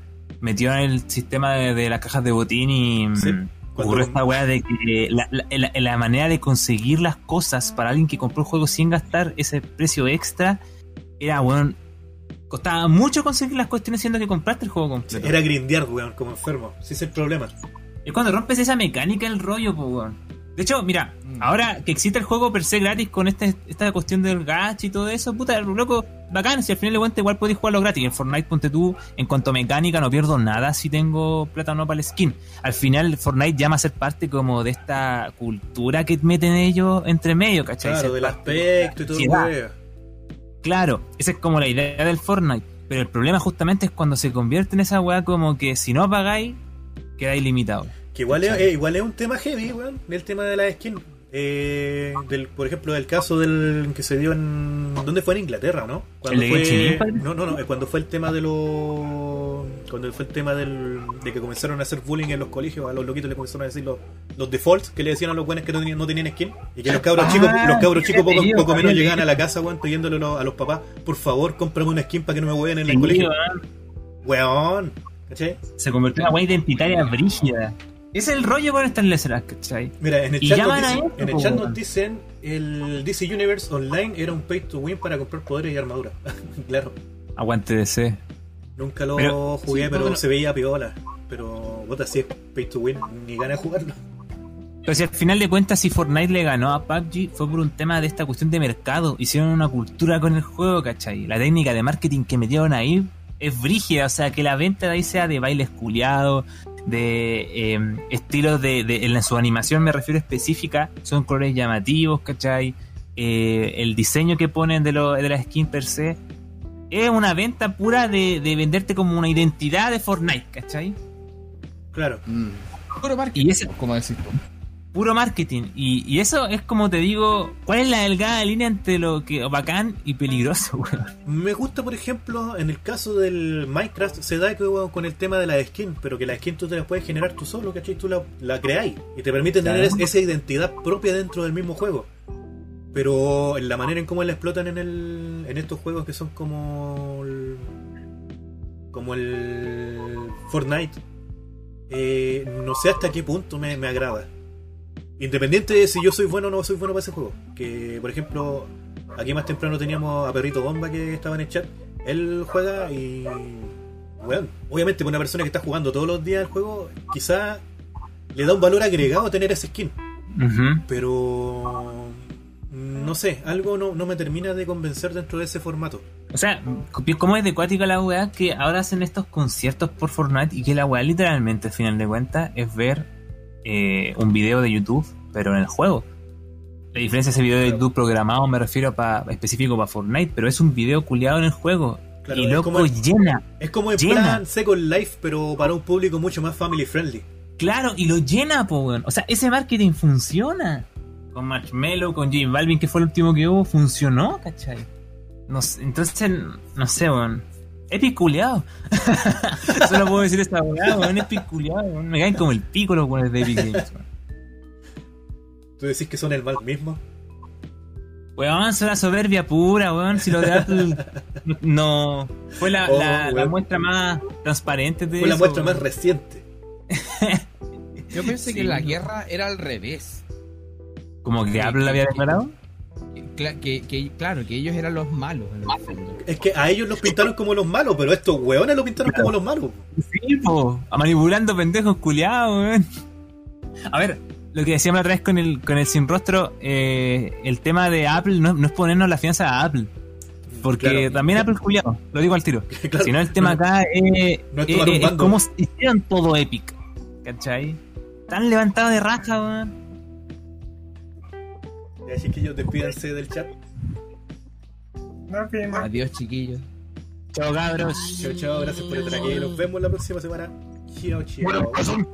Metió en el sistema de, de las cajas de botín y, Sí. Cuando- ocurrió esta weá de que la, la- la- la manera de conseguir las cosas para alguien que compró el juego sin gastar ese precio extra era, weón, costaba mucho conseguir las cuestiones siendo que compraste el juego completo. Era grindear, weón, como enfermo. Ese es el problema. Es cuando rompes esa mecánica el rollo, pues, weón. De hecho, mira, ahora que existe el juego per se gratis con este, esta cuestión del gacha y todo eso, puta, loco, bacán, si al final de cuentas igual podéis jugarlo gratis. En Fortnite, ponte tú, en cuanto a mecánica, no pierdo nada si tengo plata o no para el skin. Al final, Fortnite llama a ser parte como de esta cultura que meten ellos entre medio, ¿cachai? Claro, Ser del parte aspecto y todo el sociedad. weón. Claro, esa es como la idea del Fortnite. Pero el problema justamente es cuando se convierte en esa weá como que si no pagáis, quedáis limitados. Que igual es, eh, igual es un tema heavy, weón, el tema de la skin. Eh, del, por ejemplo, del caso del que se dio en. ¿Dónde fue? En Inglaterra, ¿no? ¿El de Genshin fue. No, no, no, eh, cuando fue el tema de los. Cuando fue el tema del, de que comenzaron a hacer bullying en los colegios, a los loquitos le comenzaron a decir los, los defaults que le decían a los buenos que no tenían, no tenían skin. Y que los cabros Ah, chicos, los cabros chicos poco, poco menos había llegaban a la casa, weón, pidiéndole a los papás, por favor, cómprame una skin para que no me hueven en el colegio. weón. Weón, ¿cachai? se convirtió en una weá identitaria brígida. Ese es el rollo con estas letras, ¿cachai? Mira, en el chat, nos, dicen, esto, en el chat nos dicen el DC Universe Online era un pay to win para comprar poderes y armadura. claro, Aguante DC. nunca lo Pero- jugué, sí, pero bueno. se veía piola. Pero, bota, si es pay to win, ni gana de jugarlo. Pero si al final de cuentas, si Fortnite le ganó a PUBG, fue por un tema de esta cuestión de mercado. Hicieron una cultura con el juego, ¿cachai? La técnica de marketing que metieron ahí es brígida. O sea, que la venta de ahí sea de bailes culiados, de eh, estilos de, de- En su animación me refiero específica, son colores llamativos, ¿cachai? Eh, el diseño que ponen de, lo, de la skin per se. Es una venta pura de, de venderte como una identidad de Fortnite, ¿cachai? Claro. Mm. Puro marketing, Y ese- como decís tú. Puro marketing. Y, y eso es como te digo, ¿cuál es la delgada línea entre lo que bacán y peligroso, weón? Me gusta, por ejemplo, en el caso del Minecraft, se da que, weón, con el tema de la skin, pero que la skin tú te la puedes generar tú solo, ¿cachai? Tú la, la creáis y te permite tener Claro. esa identidad propia dentro del mismo juego. Pero en la manera en cómo la explotan en, el, en estos juegos que son como el, como el Fortnite, eh, no sé hasta qué punto me, me agrada. Independiente de si yo soy bueno o no soy bueno para ese juego. Que, por ejemplo, aquí más temprano teníamos a Perrito Bomba que estaba en el chat. Él juega y. Bueno, obviamente, para una persona que está jugando todos los días el juego, quizá le da un valor agregado tener ese skin. Pero. No sé, algo no, no me termina de convencer dentro de ese formato. O sea, ¿cómo es de cuática la weá que ahora hacen estos conciertos por Fortnite y que la weá literalmente, al final de cuentas, es ver eh, un video de YouTube, pero en el juego? La diferencia es ese video de. YouTube programado, me refiero pa, específico para Fortnite, pero es un video culiado en el juego. Claro, y es loco como- llena. Es como en Llena. plan Second Life, pero para un público mucho más family friendly. Claro, y lo llena, po, weón. O sea, ese marketing funciona. Con Marshmello, con J Balvin, que fue el último que hubo, funcionó, ¿cachai? No sé, entonces, no sé, weón. Es piculeado. Solo puedo decir esta weá, weón. Es piculeado, weón. Me caen como el pico los weones de Epic Games, weón. Tú decís que son el mal mismo. Weón, son la soberbia pura, weón. Si lo de Apple no. Fue la, Oh, la, la weón. muestra más transparente de Fue la muestra weón. más reciente. Yo pensé Sí. que la guerra era al revés. Como que Apple la había que- declarado. Que, que- claro, que ellos eran los malos en el fondo. Es que a ellos los pintaron como los malos, pero a estos hueones los pintaron como los malos. Sí, po, a manipulando pendejos culiados, weón. A ver, lo que decíamos la otra vez con el, con el sin rostro, eh, el tema de Apple no, no es ponernos la fianza a Apple. Porque Claro. también Apple es culiado, lo digo al tiro. Claro. Si no, el tema acá es, No es es- es cómo hicieron todo Epic. ¿Cachai? Tan levantado de raja, weón. Ya, chiquillos, despídanse del chat. Adiós, chiquillos. Chao, cabros. Chao, chao, gracias por estar aquí. Nos vemos la próxima semana. Chao, chao.